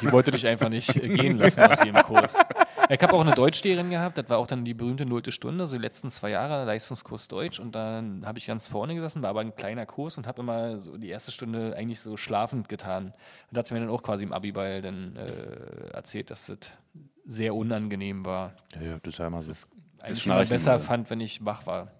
Die wollte dich einfach nicht äh, gehen lassen aus jedem Kurs. Ich habe auch eine Deutschlehrerin gehabt, das war auch dann die berühmte nullte Stunde, so die letzten zwei Jahre Leistungskurs Deutsch. Und dann habe ich ganz vorne gesessen, war aber ein kleiner Kurs und habe immer so die erste Stunde eigentlich so schlafend getan. Und da hat sie mir dann auch quasi im Abiball dann äh, erzählt, dass das sehr unangenehm war. Ja, ja, das ist ja immer so. Eigentlich immer besser immer. fand, wenn ich wach war.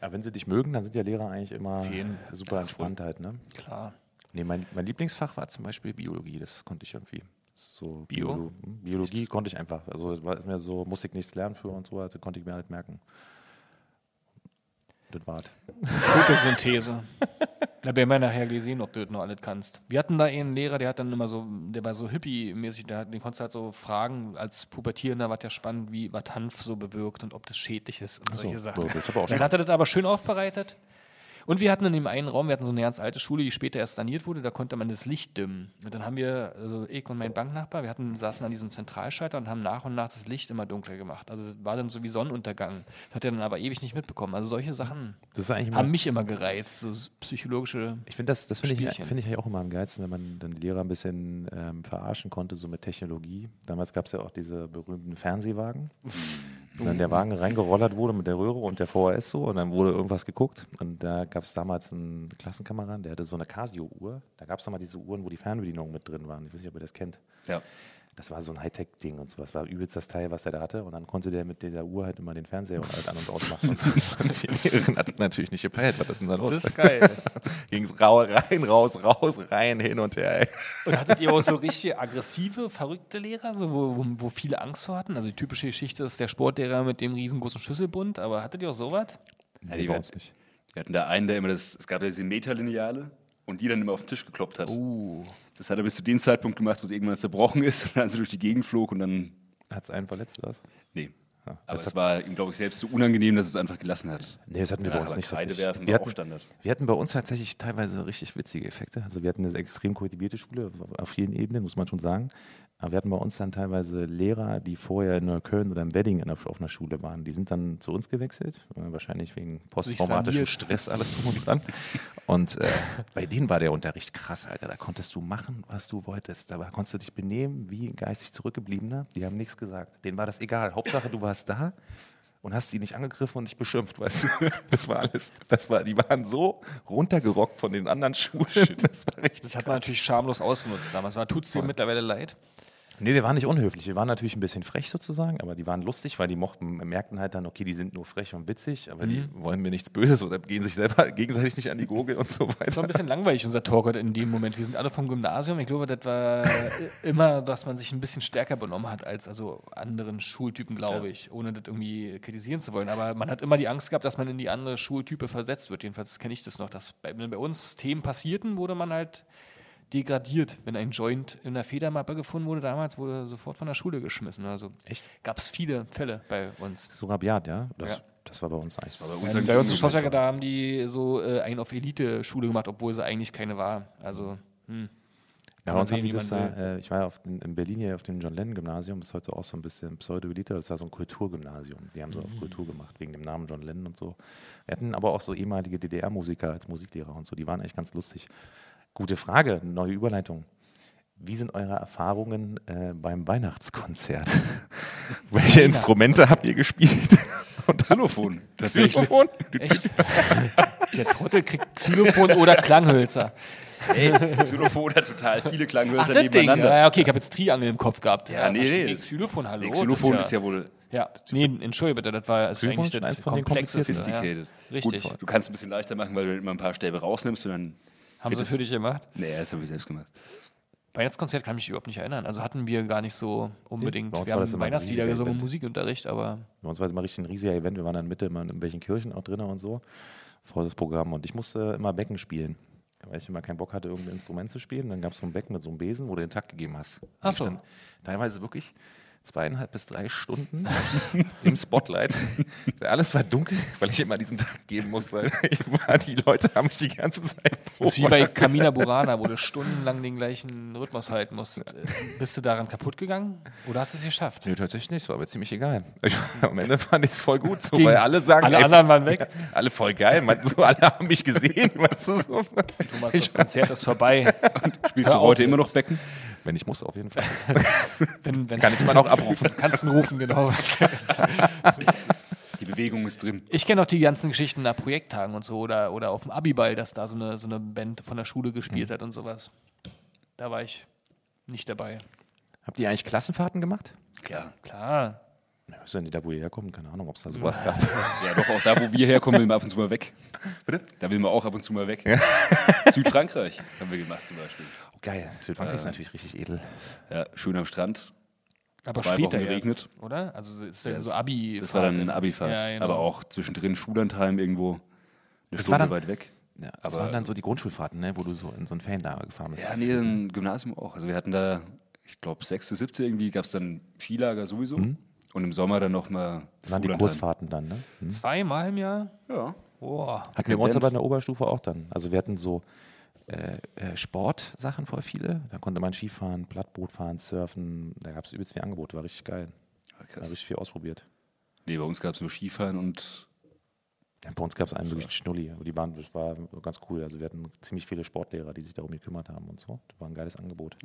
Ja, wenn sie dich mögen, dann sind ja Lehrer eigentlich immer jeden. super entspannt halt, ne? Klar. Nee, mein, mein Lieblingsfach war zum Beispiel Biologie, das konnte ich irgendwie. So Bio? Hm, Biologie konnte ich einfach. Also war mir so, musste ich nichts lernen für und so, das konnte ich mir halt merken. Das war's. Photosynthese. Da werden wir nachher gesehen, ob du das noch alles kannst. Wir hatten da einen Lehrer, der hat dann immer so, der war so hippie-mäßig, der hat, den konntest du halt so fragen, als Pubertierender war der spannend, wie was Hanf so bewirkt und ob das schädlich ist und solche so, Sachen. aber auch dann hat er das aber schön aufbereitet. Und wir hatten in dem einen Raum, wir hatten so eine ganz alte Schule, die später erst saniert wurde, da konnte man das Licht dimmen. Und dann haben wir, also ich und mein Banknachbar, wir hatten, saßen an diesem Zentralschalter und haben nach und nach das Licht immer dunkler gemacht. Also das war dann so wie Sonnenuntergang. Das hat er dann aber ewig nicht mitbekommen. Also solche Sachen haben mich immer gereizt, so psychologische. ich finde das, das finde ich, finde ich auch immer am geilsten, wenn man den Lehrer ein bisschen ähm, verarschen konnte, so mit Technologie. Damals gab es ja auch diese berühmten Fernsehwagen. Und dann der Wagen reingerollert wurde mit der Röhre und der VHS so und dann wurde irgendwas geguckt. Und da gab es damals einen Klassenkameraden, der hatte so eine Casio-Uhr. Da gab es mal diese Uhren, wo die Fernbedienungen mit drin waren. Ich weiß nicht, ob ihr das kennt. Ja. Das war so ein Hightech-Ding und sowas. War übelst das Teil, was er da hatte. Und dann konnte der mit dieser Uhr halt immer den Fernseher und halt an- und ausmachen. Und, so. und die Lehrerin hat das natürlich nicht gepeilt. Was ist denn da los? Das ist geil. Ging es rein, raus, raus, rein, hin und her. Ey. Und hattet ihr auch so richtig aggressive, verrückte Lehrer, so, wo, wo, wo viele Angst vor hatten? Also die typische Geschichte ist der Sportlehrer mit dem riesengroßen Schlüsselbund, aber hattet ihr auch sowas? Ja, die wir, wir hatten da einen, der immer das, es gab ja diese Meterlineale und die dann immer auf den Tisch gekloppt hat. Uh. Das hat er bis zu dem Zeitpunkt gemacht, wo es irgendwann zerbrochen ist und dann so durch die Gegend flog und dann, Hat es einen verletzt was? nee. Ja, Aber das es war ihm, glaube ich, selbst so unangenehm, dass es einfach gelassen hat. Nee, das hatten wir bei uns aber nicht. Kreide werfen wir, hatten, Standard. wir hatten bei uns tatsächlich teilweise richtig witzige Effekte. Also wir hatten eine extrem kultivierte Schule auf vielen Ebenen, muss man schon sagen. Aber wir hatten bei uns dann teilweise Lehrer, die vorher in Neukölln oder im Wedding in der, auf einer Schule waren. Die sind dann zu uns gewechselt, äh, wahrscheinlich wegen posttraumatischem. Stress, alles drum und dran. Und äh, bei denen war der Unterricht krass, Alter. Da konntest du machen, was du wolltest. Da konntest du dich benehmen wie ein geistig Zurückgebliebener. Die haben nichts gesagt. Denen war das egal. Hauptsache, du warst da und hast die nicht angegriffen und nicht beschimpft, weißt du? Das war alles. Das war, die waren so runtergerockt von den anderen Schulen. Das war richtig Das hat man natürlich schamlos ausgenutzt damals. Tut es dir mittlerweile leid? Nee, wir waren nicht unhöflich. Wir waren natürlich ein bisschen frech sozusagen, aber die waren lustig, weil die mochten, merkten halt dann, okay, die sind nur frech und witzig, aber die wollen mir nichts Böses oder gehen sich selber gegenseitig nicht an die Gurgel und so Das war weiter. ein bisschen langweilig, unser Talk heute in dem Moment. Wir sind alle vom Gymnasium. Ich glaube, das war immer, dass man sich ein bisschen stärker benommen hat als also anderen Schultypen, glaube ich, ohne das irgendwie kritisieren zu wollen. Aber man hat immer die Angst gehabt, dass man in die andere Schultype versetzt wird. Jedenfalls kenne ich das noch, dass bei, wenn bei uns Themen passierten, wurde man halt degradiert. Wenn ein Joint in der Federmappe gefunden wurde damals, wurde er sofort von der Schule geschmissen. Also Echt? gab es viele Fälle bei uns. So rabiat, ja? Das, Ja. das war bei uns eigentlich. bei so. uns- Also bei uns im Schlosswerk, da haben die so äh, einen auf Elite-Schule gemacht, obwohl sie eigentlich keine war. Also, hm. Ja, uns man haben die sehen, das da, äh, ich war ja auf den, in Berlin hier auf dem John Lennon Gymnasium, das ist heute auch so ein bisschen Pseudo-Elite, das war so ein Kulturgymnasium. Die haben so Mhm. auf Kultur gemacht, wegen dem Namen John Lennon und so. Wir hatten aber auch so ehemalige DDR-Musiker als Musiklehrer und so, die waren echt ganz lustig. Gute Frage, neue Überleitung. Wie sind eure Erfahrungen äh, beim Weihnachtskonzert? Welche Instrumente habt ihr gespielt? Und Xylophon. Xylophon? Echt? Der Trottel kriegt Xylophon oder Klanghölzer. Ey, Xylophon hat total viele Ach, Klanghölzer das Ding. nebeneinander. Ja, okay, ich habe jetzt Triangel im Kopf gehabt. Ja, nee, verstehe. nee. Xylophon, hallo. Nee, das Xylophon ist ja wohl Ja, nee, entschuldige bitte, das war ist Xylophon eigentlich ist das eins von den komplexeste. sophisticated. Ja. Richtig. Gut, du kannst ein bisschen leichter machen, weil du immer ein paar Stäbe rausnimmst und dann. Haben sie für dich gemacht? Nee, das habe ich selbst gemacht. Weihnachtskonzert kann ich mich überhaupt nicht erinnern. Also hatten wir gar nicht so unbedingt. uns wir war haben Weihnachtslieder gesungen. Musikunterricht, aber Bei uns war es immer richtig ein riesiger Event. Wir waren dann Mitte immer in welchen Kirchen auch drin und so. Vor das Programm. Und ich musste immer Becken spielen. Weil ich immer keinen Bock hatte, irgendein Instrument zu spielen. Dann gab es so ein Becken mit so einem Besen, wo du den Takt gegeben hast. Ach so. Teilweise wirklich zweieinhalb bis drei Stunden im Spotlight. Alles war dunkel, weil ich immer diesen Takt geben musste. Ich war, die Leute haben mich die ganze Zeit das ist wie bei Camina Burana, wo du stundenlang den gleichen Rhythmus halten musst. Bist du daran kaputt gegangen oder hast du es geschafft? Nee, tatsächlich nicht. Es war mir ziemlich egal. Ich, am Ende fand ich es voll gut, so, weil alle sagen, Alle ey, anderen waren weg. alle voll geil. Meinten so, alle haben mich gesehen. Weißt du, so. Thomas, das Konzert ist vorbei. Spielst Hör du heute auf immer jetzt. noch Becken? Wenn ich muss, auf jeden Fall. Wenn, wenn, Kann ich immer noch abrufen. Kannst ihn rufen, genau. Die Bewegung ist drin. Ich kenne auch die ganzen Geschichten nach Projekttagen und so oder, oder auf dem Abiball, dass da so eine, so eine Band von der Schule gespielt Mhm. hat und sowas. Da war ich nicht dabei. Habt ihr eigentlich Klassenfahrten gemacht? Klar. Klar. Ja, ist ja nicht da, wo ihr herkommt. Keine Ahnung, ob es da sowas gab. Ja, doch, auch da, wo wir herkommen, will man ab und zu mal weg. Bitte? Da will man auch ab und zu mal weg. Südfrankreich haben wir gemacht zum Beispiel. Geil. Südfrankreich ist natürlich richtig edel. Ja, schön am Strand. Aber Zwei später Wochen geregnet. erst, oder? Also es ist ja, Ja, so Abi. Das war dann eine Abifahrt. Ja, genau. Aber auch zwischendrin Schullandheim irgendwo eine Das Stunde war dann- weit weg. Ja, das Aber- waren dann so die Grundschulfahrten, ne, wo du so in so ein Ferienlager gefahren bist. Ja, nee, im Gymnasium auch. Also wir hatten da, ich glaube, sechste, siebte irgendwie gab es dann Skilager sowieso. Und im Sommer dann nochmal das waren die Kursfahrten dann, ne? Hm. Zweimal im Jahr? Ja. Boah. Hatten wir bei uns aber in der Oberstufe auch dann. Also wir hatten so äh, äh, Sportsachen voll viele. Da konnte man Skifahren, Plattboot fahren, surfen. Da gab es übelst viel Angebot. War richtig geil. Ja, Da krass. richtig viel ausprobiert. Nee, bei uns gab es nur Skifahren und Ja, bei uns gab es einen wirklich Schnulli. Aber die waren, das war ganz cool. Also wir hatten ziemlich viele Sportlehrer, die sich darum gekümmert haben und so. Das war ein geiles Angebot.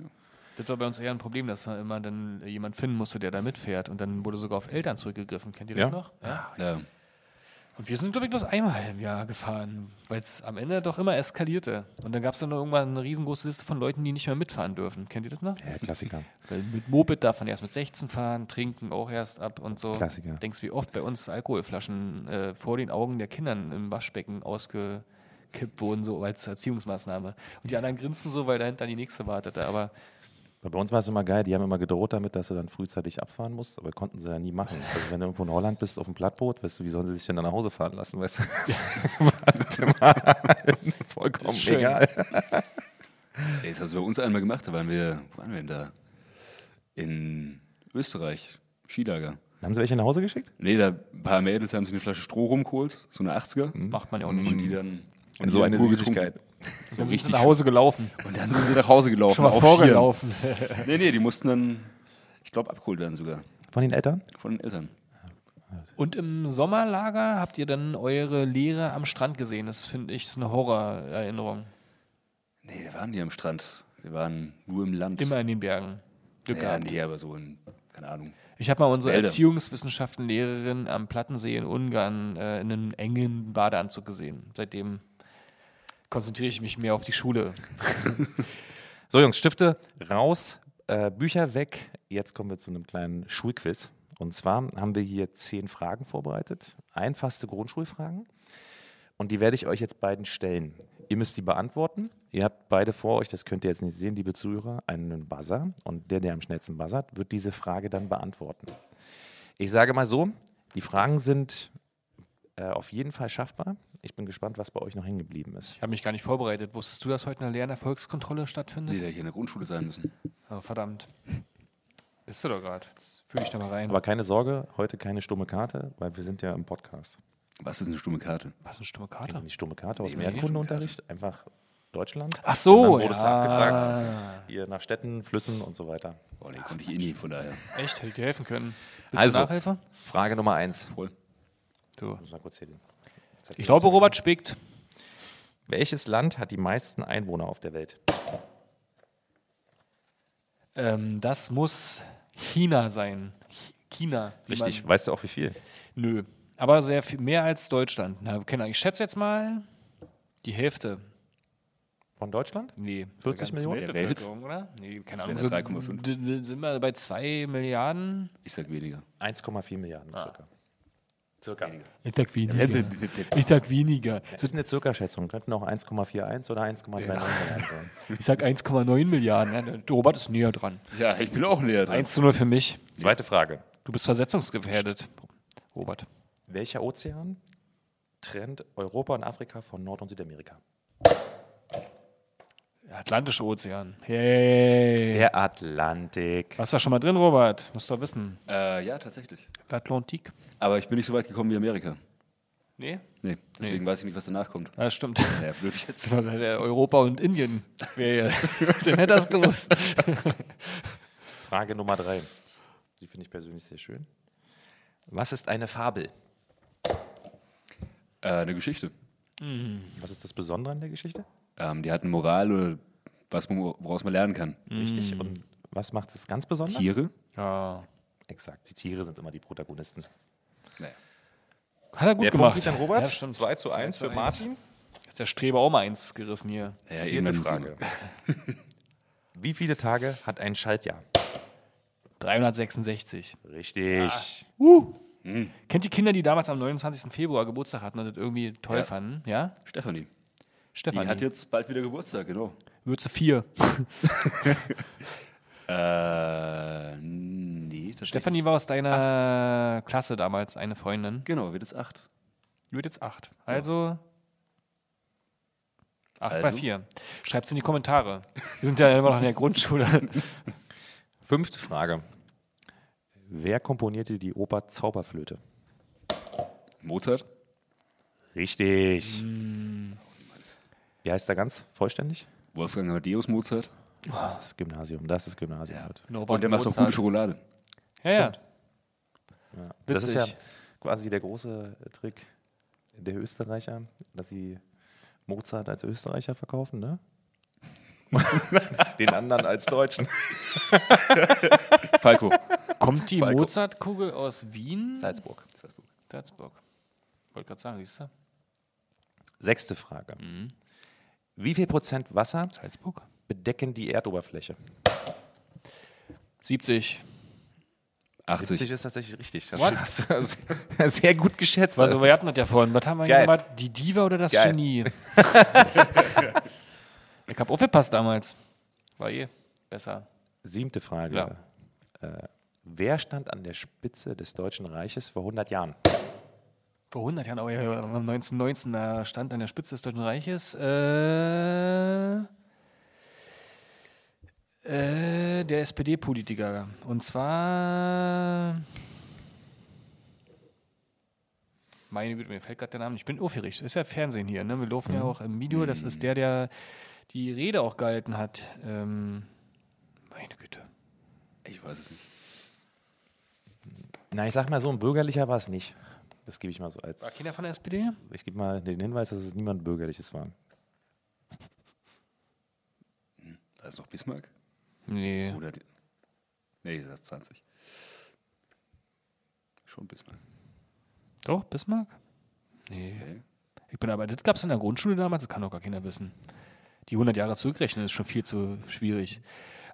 Das war bei uns eher ein Problem, dass man immer dann jemand finden musste, der da mitfährt. Und dann wurde sogar auf Eltern zurückgegriffen. Kennt ihr Ja? das noch? Ja. Ja. Und wir sind, glaube ich, bloß einmal im Jahr gefahren, weil es am Ende doch immer eskalierte. Und dann gab es dann noch irgendwann eine riesengroße Liste von Leuten, die nicht mehr mitfahren dürfen. Kennt ihr das noch? Ja, Klassiker. Weil mit Moped darf man erst mit 16 fahren, trinken auch erst ab und so. Klassiker. Denkst, wie oft bei uns Alkoholflaschen äh, vor den Augen der Kindern im Waschbecken ausgekippt wurden, so als Erziehungsmaßnahme. Und die anderen grinsten so, weil dahinter die nächste wartete. Aber Bei uns war es immer geil, die haben immer gedroht damit, dass du dann frühzeitig abfahren musst, aber konnten sie ja nie machen. Also wenn du irgendwo in Holland bist, auf dem Plattboot, weißt du, wie sollen sie sich denn dann nach Hause fahren lassen, weißt du? War vollkommen egal. Ey, das haben sie bei uns einmal gemacht, da waren wir, wo waren wir denn da? In Österreich, Skilager. Haben sie welche nach Hause geschickt? Nee, da ein paar Mädels haben sich eine Flasche Stroh rumgeholt, so eine 80er. macht man ja auch Und nicht. die dann. Und so eine Süßigkeit. getrunken. Dann sind richtig sie nach Hause gelaufen. Und dann sind sie nach Hause gelaufen. Schon mal auf vorgelaufen. Nee, nee, die mussten dann, ich glaube, abgeholt werden sogar. Von den Eltern? Von den Eltern. Und im Sommerlager habt ihr dann eure Lehre am Strand gesehen. Das finde ich ist eine Horrorerinnerung. Nee, wir waren nie am Strand. Wir waren nur im Land. Immer in den Bergen. Glück Ja, gehabt. nee, aber so in, keine Ahnung. Ich habe mal unsere Wälder. Erziehungswissenschaftenlehrerin am Plattensee in Ungarn äh, in einem engen Badeanzug gesehen. Seitdem konzentriere ich mich mehr auf die Schule. So, Jungs, Stifte raus, äh, Bücher weg. Jetzt kommen wir zu einem kleinen Schulquiz. Und zwar haben wir hier zehn Fragen vorbereitet. Einfachste Grundschulfragen. Und die werde ich euch jetzt beiden stellen. Ihr müsst die beantworten. Ihr habt beide vor euch, das könnt ihr jetzt nicht sehen, liebe Zuhörer, einen Buzzer. Und der, der am schnellsten buzzert, wird diese Frage dann beantworten. Ich sage mal so, die Fragen sind äh, auf jeden Fall schaffbar. Ich bin gespannt, was bei euch noch hängen geblieben ist. Ich habe mich gar nicht vorbereitet. Wusstest du, dass heute eine Lernerfolgskontrolle stattfindet? Nee, der hätte in der Grundschule sein müssen. Oh, verdammt. Bist du doch gerade. Jetzt fühle ich da mal rein. Aber keine Sorge, heute keine stumme Karte, weil wir sind ja im Podcast. Was ist eine stumme Karte? Was eine stumme ihr Karte. nicht stumme Karte aus Nee, ist Erdkundeunterricht? Einfach Deutschland. Ach so, Und dann wurdest du ja. abgefragt. Hier nach Städten, Flüssen und so weiter. Boah, den konnte ich eh nie, von daher. Echt, hätte ich dir helfen können. Willst Also. du Nachhilfe? Frage Nummer eins. Voll. Du. Ich muss mal kurz hier den Ich glaube. Robert spickt. Welches Land hat die meisten Einwohner auf der Welt? Ähm, das muss China sein. Ch- China. Richtig. Man, Weißt du auch wie viel? nö. Aber sehr viel mehr als Deutschland. Na. Ich schätze jetzt mal die Hälfte. Von Deutschland? Nee. 40 der ganzen Millionen? Weltbevölkerung, oder? Nee, keine Ahnung. So, 3,5. d- d- sind wir bei 2 Milliarden? Ich sag weniger. 1,4 Milliarden circa. Circa. Ich sag weniger. Ich sag weniger. Das ist eine Circa-Schätzung. Könnten auch 1,41 oder 1,39 Milliarden sein. Ich sag 1,9 Milliarden. Ja, der Robert ist näher dran. Ja, ich bin auch näher dran. 1 zu 0 für mich. Zweite Frage. Du bist versetzungsgefährdet, Robert. Welcher Ozean trennt Europa und Afrika von Nord- und Südamerika? Der Atlantische Ozean. Hey. Der Atlantik. Warst du da schon mal drin, Robert? Musst du doch wissen. Äh, ja, tatsächlich. Atlantik? Aber ich bin nicht so weit gekommen wie Amerika. Nee? Nee, deswegen weiß ich nicht, was danach kommt. Ja, das stimmt. Ja, blöd jetzt. Europa und Indien. Wer, der hätte das gewusst. Frage Nummer drei. Die finde ich persönlich sehr schön. Was ist eine Fabel? Äh, eine Geschichte. Was ist das Besondere an der Geschichte? Ähm, die hat eine Moral oder was, man- woraus man lernen kann. Richtig. Und was macht es ganz besonders? Tiere? Ja. Exakt. Die Tiere sind immer die Protagonisten. Naja. Hat er gut Der gemacht. Punkt an Robert. Ja, stimmt. 2 zu 1 für Martin. Ist der Streber auch mal eins gerissen hier. Ja, Vierte Frage. Wie viele Tage hat ein Schaltjahr? 366. Richtig. Kennt die Kinder, die damals am 29. Februar Geburtstag hatten und das irgendwie toll Ja. fanden? Ja? Stefanie. Die Stefan. hat jetzt bald wieder Geburtstag, genau. Würze 4. Äh, nee. Stefanie war aus deiner Klasse damals eine Freundin. Genau, wird es acht. Die wird jetzt 8. Also 8 bei Also? 4. Schreibt es in die Kommentare. Wir sind ja immer noch in der Grundschule. Fünfte Frage. Wer komponierte die Oper Zauberflöte? Mozart? Richtig. Wie heißt er ganz vollständig? Wolfgang Amadeus Mozart? Das ist Gymnasium. Das ist Gymnasium. Norbert Und der macht auch Mozart. gute Schokolade. Ja, ja. Ja. Das ist ja quasi der große Trick der Österreicher, dass sie Mozart als Österreicher verkaufen, ne? Den anderen als Deutschen. Falco. Kommt die. Mozartkugel aus Wien? Salzburg. Salzburg. Wollte gerade sagen, siehst du? Sechste Frage. Wie viel Prozent Wasser Salzburg? bedecken die Erdoberfläche? 70. 80. 70 ist tatsächlich richtig. Das What? hast du sehr gut geschätzt. Also, wir hatten das ja vorhin. Was haben wir Geil. gemacht? Die Diva oder das Geil. Genie? ich hab aufgepasst damals. War eh besser. Siebte Frage. Ja. Äh, wer stand an der Spitze des Deutschen Reiches vor 100 Jahren? Vor 100 Jahren, oh ja, 1919, da stand an der Spitze des Deutschen Reiches äh, äh, der SPD-Politiker. Und zwar. Meine Güte, mir fällt gerade der Name. nicht. Ich bin aufgeregt. Ist ja Fernsehen hier. Ne? Wir laufen ja auch im Video. Das ist der, der die Rede auch gehalten hat. Ähm, meine Güte. Ich weiß es nicht. Na, ich sag mal so, ein bürgerlicher war es nicht. Das gebe ich mal so als. War keiner von der SPD? Ich gebe mal den Hinweis, dass es niemand Bürgerliches war. Da ist noch Bismarck. Nee. Oder die, nee, das ist 20. Schon Bismarck. Doch, Bismarck? Nee. Ich bin aber, das gab es in der Grundschule damals, das kann doch gar keiner wissen. Die 100 Jahre zurückrechnen ist schon viel zu schwierig.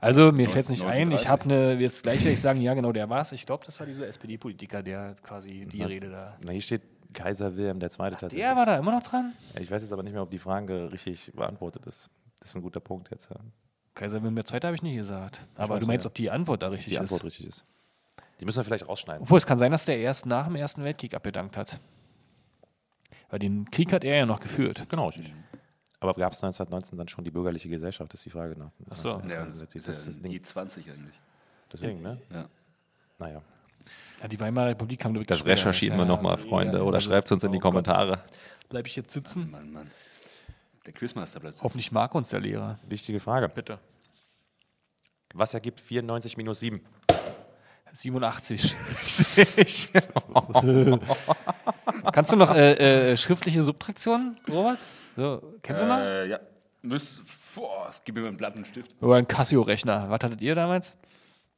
Also, mir fällt es nicht ein. Ich 1930. habe eine, jetzt gleich werde ich sagen, ja, genau, der war es. Ich glaube, das war dieser SPD-Politiker, der quasi die Rede da. Na, hier steht Kaiser Wilhelm II. tatsächlich. Der war da immer noch dran? Ich weiß jetzt aber nicht mehr, ob die Frage richtig beantwortet ist. Das ist ein guter Punkt jetzt. Ja. Kaiser Wilhelm II. habe ich nicht gesagt. Aber du meinst, ja. ob die Antwort da richtig Die Antwort ist? richtig ist. Die müssen wir vielleicht rausschneiden. Obwohl, es kann sein, dass der erst nach dem Ersten Weltkrieg abgedankt hat. Weil den Krieg hat er ja noch geführt. Genau, richtig. Aber gab es 1919 dann schon die bürgerliche Gesellschaft, ist die Frage. Nach, Ach so. Ja, das, das, ist ist das Ding. die 20 eigentlich. Deswegen, ne? Ja. Naja. Ja, die Weimarer Republik kam wirklich Das recherchieren wir Ja, nochmal, Freunde. Oder also, schreibt es uns in die oh Gott. Kommentare. Bleib ich jetzt sitzen? Mann, Mann. Der Quizmaster bleibt sitzen. Hoffentlich mag uns der Lehrer. Wichtige Frage. Bitte. Was ergibt 94 minus 7? 87. Kannst du noch äh, äh, schriftliche Subtraktionen, Robert? So, kennst du noch? Äh, ja. Müsst, boah, gib mir mal einen Blatt und einen Stift. Oder ein Casio-Rechner. Was hattet ihr damals?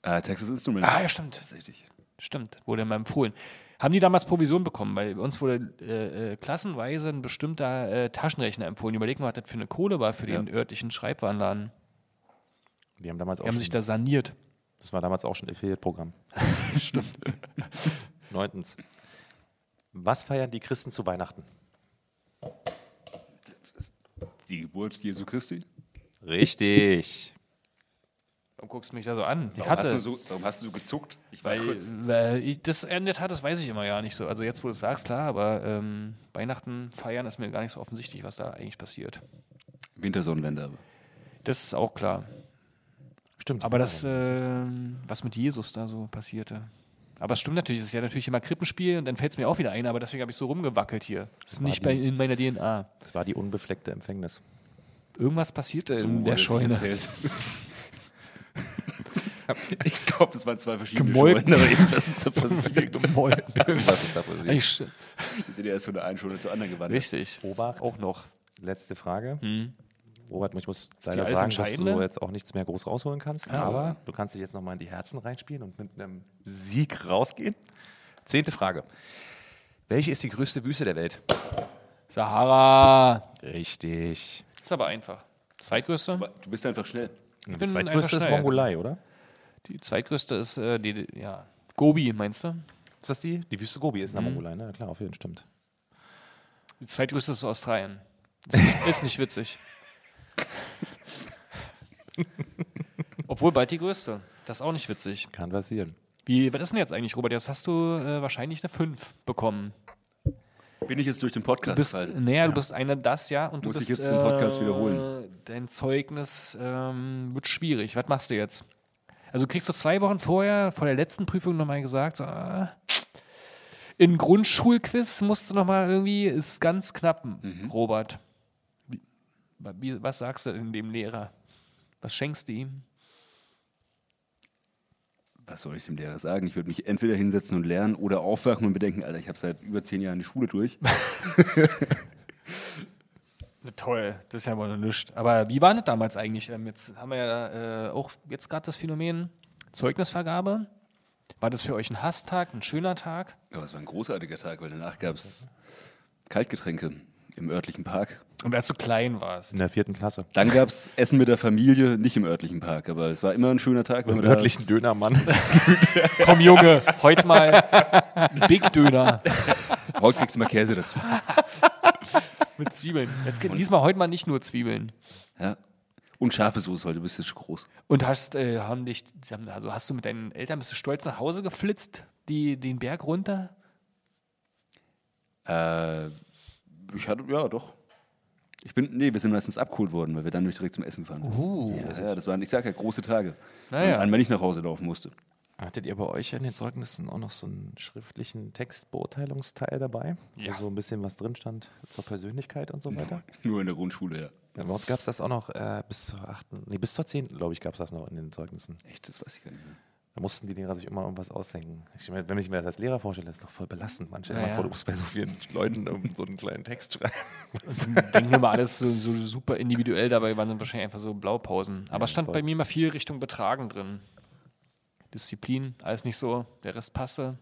Äh, Texas Instruments. Ah, ja, stimmt. Tatsächlich. Stimmt, wurde mir empfohlen. Haben die damals Provision bekommen? Weil bei uns wurde äh, äh, klassenweise ein bestimmter äh, Taschenrechner empfohlen. Überleg mal, was das für eine Kohle war für den örtlichen Schreibwarenladen. Die haben damals auch Die haben sich da saniert. das war damals auch schon Affiliate-Programm. Stimmt. Neuntens. Was feiern die Christen zu Weihnachten? Die Geburt Jesu Christi. Richtig. Warum guckst du mich da so an? Ich Warum hatte, hast, du so, warum hast du so gezuckt? Ich war weil, kurz. weil ich, das endet hat, das weiß ich immer ja nicht so. Also jetzt, wo du es sagst, klar, aber ähm, Weihnachten feiern ist mir gar nicht so offensichtlich, was da eigentlich passiert. Wintersonnenwende aber. Das ist auch klar. Stimmt. Aber das, ähm, was mit Jesus da so passierte. Aber es stimmt natürlich, es ist ja natürlich immer Krippenspiel und dann fällt es mir auch wieder ein, aber deswegen habe ich so rumgewackelt hier. Das ist nicht die- bei, in meiner DNA. das war die unbefleckte Empfängnis. Irgendwas passierte So in der Scheune. erzählt. ich glaube, das waren zwei verschiedene Gemolken. Scheunen, aber irgendwas ist da passiert. Was ist da passiert? Eigentlich, Wir sind ja erst von der einen Schule zur anderen gewandert. richtig. Obacht. Auch noch. Letzte Frage. Robert, ich muss die leider sagen, dass du jetzt auch nichts mehr groß rausholen kannst. Ja. Aber du kannst dich jetzt nochmal in die Herzen reinspielen und mit einem Sieg rausgehen. Zehnte Frage. Welche ist die größte Wüste der Welt? Sahara. Richtig. Ist aber einfach. Zweitgrößte? Aber Du bist einfach schnell. Die bin einfach zweitgrößte ist. Mongolei, oder? Die zweitgrößte ist äh, die, die, ja, Gobi, meinst du? Ist das die? Die Wüste Gobi ist in der Mongolei, ne? Klar, auf jeden Fall stimmt. Die zweitgrößte ist Australien. Das ist nicht witzig. Obwohl bald die größte. Das ist auch nicht witzig. Kann passieren. Wie, was ist denn jetzt eigentlich, Robert? Jetzt hast du äh, wahrscheinlich eine 5 bekommen. Bin ich jetzt durch den Du Podcast bist, gefallen? naja, du bist einer das, ja, und du Muss ich bist, jetzt den Podcast äh, wiederholen? Dein Zeugnis ähm, wird schwierig. Was machst du jetzt? Also kriegst du zwei Wochen vorher, vor der letzten Prüfung nochmal gesagt, so, ah, in Grundschulquiz musst du nochmal irgendwie, ist ganz knapp, Mhm. Robert. Was sagst du denn dem Lehrer? Was schenkst du ihm? Was soll ich dem Lehrer sagen? Ich würde mich entweder hinsetzen und lernen oder aufwachen und bedenken, Alter, ich habe seit über zehn Jahren die Schule durch. Toll. Das ist ja wohl nichts. Aber wie war das damals eigentlich? Ähm, Jetzt haben wir ja äh, auch jetzt gerade das Phänomen Zeugnisvergabe. War das für euch ein Hasstag, ein schöner Tag? Aber es war ein großartiger Tag, weil danach gab es Kaltgetränke im örtlichen Park. Und als du klein warst. In der vierten Klasse. Dann gab es Essen mit der Familie, nicht im örtlichen Park, aber es war immer ein schöner Tag. Im örtlichen Dönermann. Komm, Junge, heute mal ein Big Döner Heute kriegst du mal Käse dazu. mit Zwiebeln. Jetzt geht diesmal heute mal nicht nur Zwiebeln. Ja. Und scharfe Soße, weil du bist jetzt schon groß. Und hast, äh, haben dich, also hast du mit deinen Eltern, bist du stolz nach Hause geflitzt, die, den Berg runter? Äh, ich hatte, ja, doch. Ich bin, nee, wir sind meistens abgeholt worden, weil wir dann nicht direkt zum Essen gefahren sind. Uh. Ja, ja, das waren, ich sag ja, große Tage. Naja. An wenn ich nach Hause laufen musste. Hattet ihr bei euch in den Zeugnissen auch noch so einen schriftlichen Textbeurteilungsteil dabei? Ja. Wo so ein bisschen was drin stand zur Persönlichkeit und so weiter? Nur in der Grundschule, ja. Ja, bei uns gab es das auch noch äh, bis zur achten, nee, bis zur zehnten, glaube ich, gab es das noch in den Zeugnissen. Echt, das weiß ich gar nicht mehr. Da mussten die Lehrer sich immer irgendwas ausdenken. Ich, wenn ich mir das als Lehrer vorstelle, ist doch voll belastend. Man stell dir Ja, mal ja. vor, du musst bei so vielen Leuten so einen kleinen Text schreiben. Denken wir mal alles so, so super individuell, dabei waren dann wahrscheinlich einfach so Blaupausen. Aber es stand voll. bei mir mal viel Richtung Betragen drin. Disziplin, alles nicht so, der Rest passte.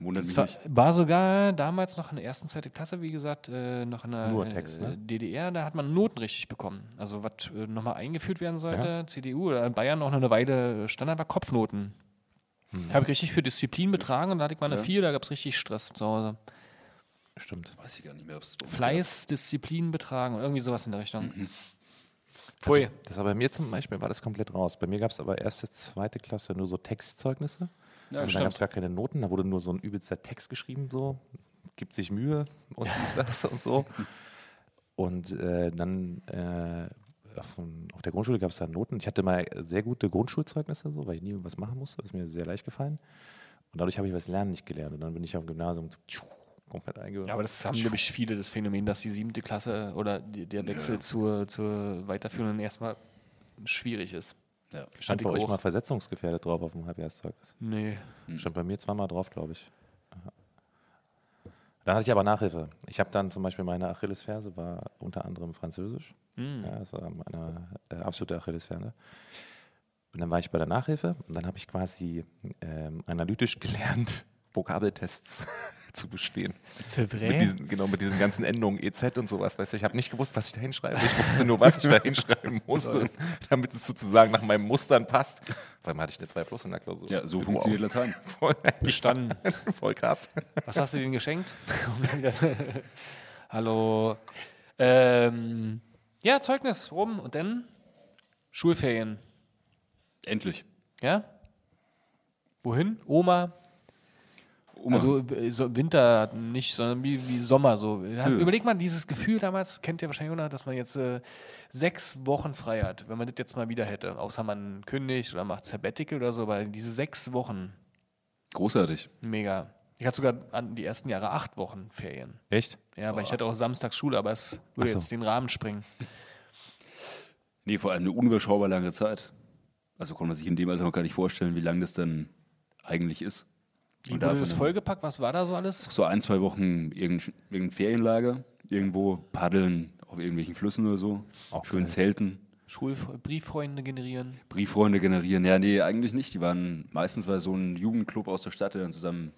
Wundert mich war, nicht. war sogar damals noch in der ersten, zweiten Klasse, wie gesagt, äh, noch in der Nur Text, äh, ne? DDR, da hat man Noten richtig bekommen. Also was äh, nochmal eingeführt werden sollte, Ja. CDU oder in Bayern noch eine Weile Standard war Kopfnoten. Hm. Habe ich richtig für Disziplin betragen und da hatte ich mal eine Ja. 4, da gab es richtig Stress zu Hause. Stimmt. Weiß ich gar nicht mehr, ob es Fleiß, Disziplin betragen und irgendwie sowas in der Richtung. Mhm. Pfui. Das war bei mir zum Beispiel, war das komplett raus. Bei mir gab es aber erste, zweite Klasse nur so Textzeugnisse. Ja, stimmt. dann gab es gar keine Noten, da wurde nur so ein übelster Text geschrieben, so, gibt sich Mühe und dies, das und so. Und äh, dann äh, auf, auf der Grundschule gab es dann Noten. Ich hatte mal sehr gute Grundschulzeugnisse, so, weil ich nie was machen musste. Das ist mir sehr leicht gefallen. Und dadurch habe ich was Lernen nicht gelernt. Und dann bin ich auf dem Gymnasium komplett eingehört. Ja, aber das haben nämlich viele das Phänomen, dass die siebte Klasse oder die, der Wechsel zur, zur weiterführenden erstmal schwierig ist. Ja. Stand bei euch mal versetzungsgefährdet drauf auf dem Halbjahreszeugnis? Nee. Stand bei mir zweimal drauf, glaube ich. Aha. Dann hatte ich aber Nachhilfe. Ich habe dann zum Beispiel meine Achillesferse, war unter anderem Französisch. Ja, das war meine äh, absolute Achillesferse. Und dann war ich bei der Nachhilfe und dann habe ich quasi ähm, analytisch gelernt, Vokabeltests zu bestehen. C'est Mit diesen, genau, mit diesen ganzen Endungen, EZ und sowas. Weißt du, ich habe nicht gewusst, was ich da hinschreibe. Ich wusste nur, was ich da hinschreiben musste, damit es sozusagen nach meinen Mustern passt. Vor allem hatte ich eine 2 Plus in der Klausur. Ja, so Du funktioniert. Latein. Voll, Bestanden. voll krass. Was hast du denen geschenkt? Hallo. Ähm, ja, Zeugnis rum und dann Schulferien. Endlich. Ja? Wohin? Oma? Oma. Also so Winter nicht, sondern wie, wie Sommer so. Ja, Nö. Überleg mal, dieses Gefühl damals, kennt ihr wahrscheinlich auch noch, dass man jetzt äh, sechs Wochen frei hat, wenn man das jetzt mal wieder hätte. Außer man kündigt oder macht Sabbatical oder so, weil diese sechs Wochen, Großartig. mega. Ich hatte sogar an die ersten Jahre acht Wochen Ferien. Echt? Ja, aber ich hatte auch samstags Schule, aber es würde so. jetzt den Rahmen springen. Nee, vor allem eine unüberschaubar lange Zeit. Also konnte man sich in dem Alter noch gar nicht vorstellen, wie lang das dann eigentlich ist. Wie Und wurde das vollgepackt? Was war da so alles? So ein, zwei Wochen irgendein, irgendein Ferienlager, irgendwo paddeln auf irgendwelchen Flüssen oder so. Auch Schön geil. zelten, Schulbrieffreunde generieren. Brieffreunde generieren. Ja, nee, eigentlich nicht. Die waren meistens war so ein Jugendclub aus der Stadt, der dann zusammen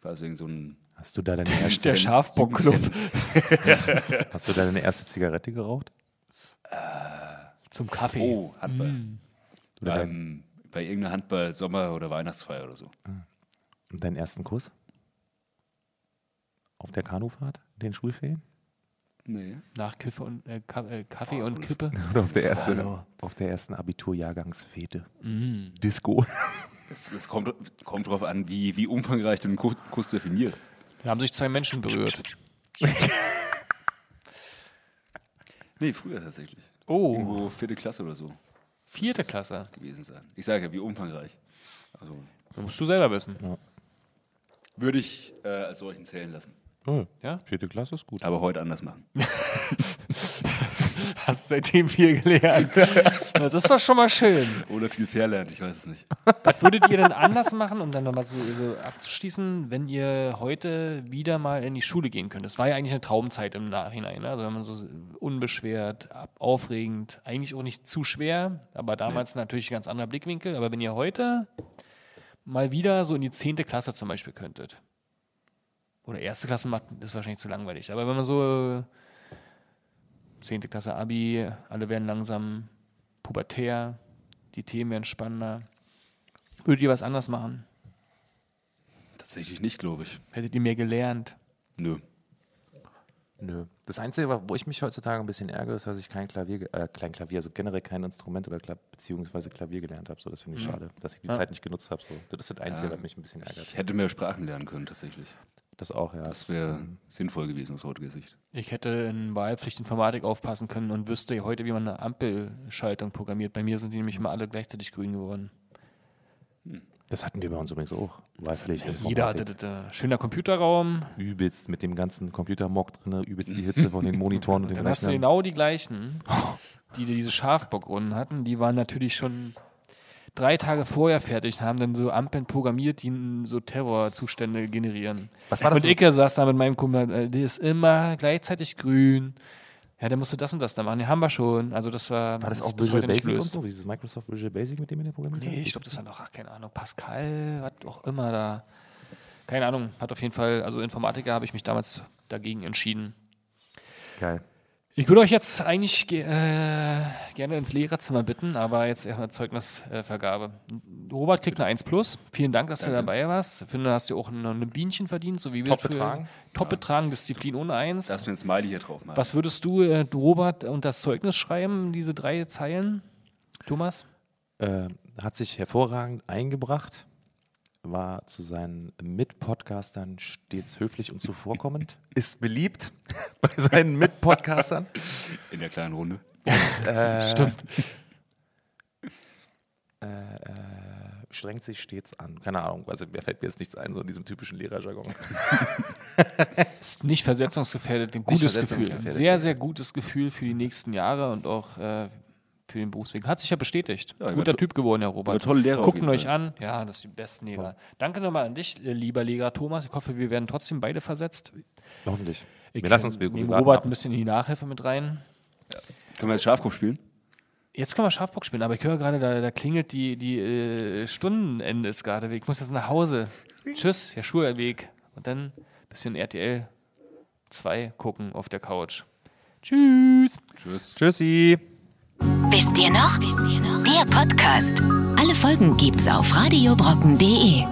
quasi so ein Hast du da deine erste, Der Schafbockclub. hast du da deine erste Zigarette geraucht? Zum Kaffee. Oh, Handball. Oder dein, Beim, bei irgendeiner Handball, Sommer- oder Weihnachtsfeier oder so. und deinen ersten Kuss? Auf der Kanufahrt, in den Schulferien? Nee. Nach Kiffe und, äh, Ka äh, Kaffee und Kippe. Oder auf der ersten, Hallo. auf der ersten Abiturjahrgangsfete? Mm. Disco. Es, es kommt, kommt drauf an, wie, wie umfangreich du den Kuss, definierst. Da haben sich zwei Menschen berührt. Nee, früher tatsächlich. Oh, Irgendwo vierte Klasse oder so vierte Klasse. gewesen sein. Ich sage ja, wie umfangreich. Also Das musst du selber wissen. Würde ich äh, als solchen zählen lassen. Oh, Ja? Vierte Klasse ist gut. Aber heute anders machen. Hast seitdem viel gelernt. Das ist doch schon mal schön. Oder viel Fairland, ich weiß es nicht. Was würdet ihr denn anders machen, um dann nochmal so, so abzuschließen, wenn ihr heute wieder mal in die Schule gehen könnt? Das war ja eigentlich eine Traumzeit im Nachhinein. Ne? Also wenn man so unbeschwert, aufregend, eigentlich auch nicht zu schwer, aber damals natürlich ein ganz anderer Blickwinkel. Aber wenn ihr heute mal wieder so in die 10. Klasse zum Beispiel könntet, oder erste Klasse macht, ist wahrscheinlich zu langweilig, aber wenn man so 10. Klasse Abi, alle werden langsam pubertär, die Themen werden spannender. Würdet ihr was anders machen? Tatsächlich nicht, glaube ich. Hättet ihr mehr gelernt? Nö. Nö. Das Einzige, wo ich mich heutzutage ein bisschen ärgere, ist, dass ich kein Klavier, äh, kein Klavier, also generell kein Instrument oder Kla beziehungsweise Klavier gelernt habe. So, das finde ich schade, dass ich die Ja. Zeit nicht genutzt habe. So. Das ist das Einzige, was mich ein bisschen ärgert. Ich hätte mehr Sprachen lernen können, tatsächlich. Das auch, ja. Das wäre sinnvoll gewesen aus heutiger Sicht. Ich hätte in Wahlpflicht Informatik aufpassen können und wüsste heute, wie man eine Ampelschaltung programmiert. Bei mir sind die nämlich immer alle gleichzeitig grün geworden. Das hatten wir bei uns übrigens auch. Wahlpflicht. Jeder hatte das. Äh, schöner Computerraum. Übelst mit dem ganzen Computermock drin, übelst die Hitze von den Monitoren und den Dann hast du Rechnern. genau die gleichen, die diese Schafbockrunden hatten. Die waren natürlich schon drei Tage vorher fertig und haben dann so Ampeln programmiert, die so Terrorzustände generieren. Was war das Und so- Icke saß da mit meinem Kumpel, äh, die ist immer gleichzeitig grün. Ja, der musste das und das da machen. Die haben wir schon. Also das war, War das ist auch Visual Basic und so? Dieses Microsoft Visual Basic, mit dem ihr programmiert habt? Nee, ich glaube, das war noch, ach, keine Ahnung, Pascal, was auch immer da. Keine Ahnung, hat auf jeden Fall, also Informatiker habe ich mich damals dagegen entschieden. Geil. Ich würde euch jetzt eigentlich ge äh, gerne ins Lehrerzimmer bitten, aber jetzt erstmal Zeugnisvergabe. Robert kriegt eine 1 plus. Vielen Dank, dass du dabei warst. Ich finde, hast du auch noch eine Bienchen verdient, so wie wir Top für- betragen. Top betragen, Disziplin ohne 1. Darfst du ein Smiley hier drauf machen? Was würdest du, äh, Robert, unter das Zeugnis schreiben, diese drei Zeilen? Thomas? äh, hat sich hervorragend eingebracht, war zu seinen Mitpodcastern stets höflich und zuvorkommend, ist beliebt bei seinen Mitpodcastern, In der kleinen Runde. Stimmt. strengt sich stets an. Keine Ahnung, also mir fällt mir jetzt nichts ein, so in diesem typischen Lehrerjargon. Ist nicht versetzungsgefährdet, ein gutes Gefühl. versetzungsgefährdet, Sehr, sehr gutes Gefühl für die nächsten Jahre und auch äh, für den Berufsweg. Hat sich ja bestätigt. Ja, Guter Typ geworden, Herr Robert. tolle Lehrer Gucken euch an. Ja, das sind die besten Lehrer. Danke nochmal an dich, äh, lieber Lehrer Thomas. Ich hoffe, wir werden trotzdem beide versetzt. Hoffentlich. Ich wir lassen uns wir, Robert ab. ein bisschen in die Nachhilfe mit rein. Können wir jetzt Schafkopf spielen? Jetzt können wir Schafbock spielen, aber ich höre gerade, da, da klingelt die, die äh, Stundenende ist gerade. Ich muss jetzt nach Hause. Tschüss, Herr Schulweg. Und dann ein bisschen RTL 2 gucken auf der Couch. Tschüss. Tschüss. Tschüssi. Wisst ihr noch? Der Podcast. Alle Folgen gibt's auf radiobrocken.de.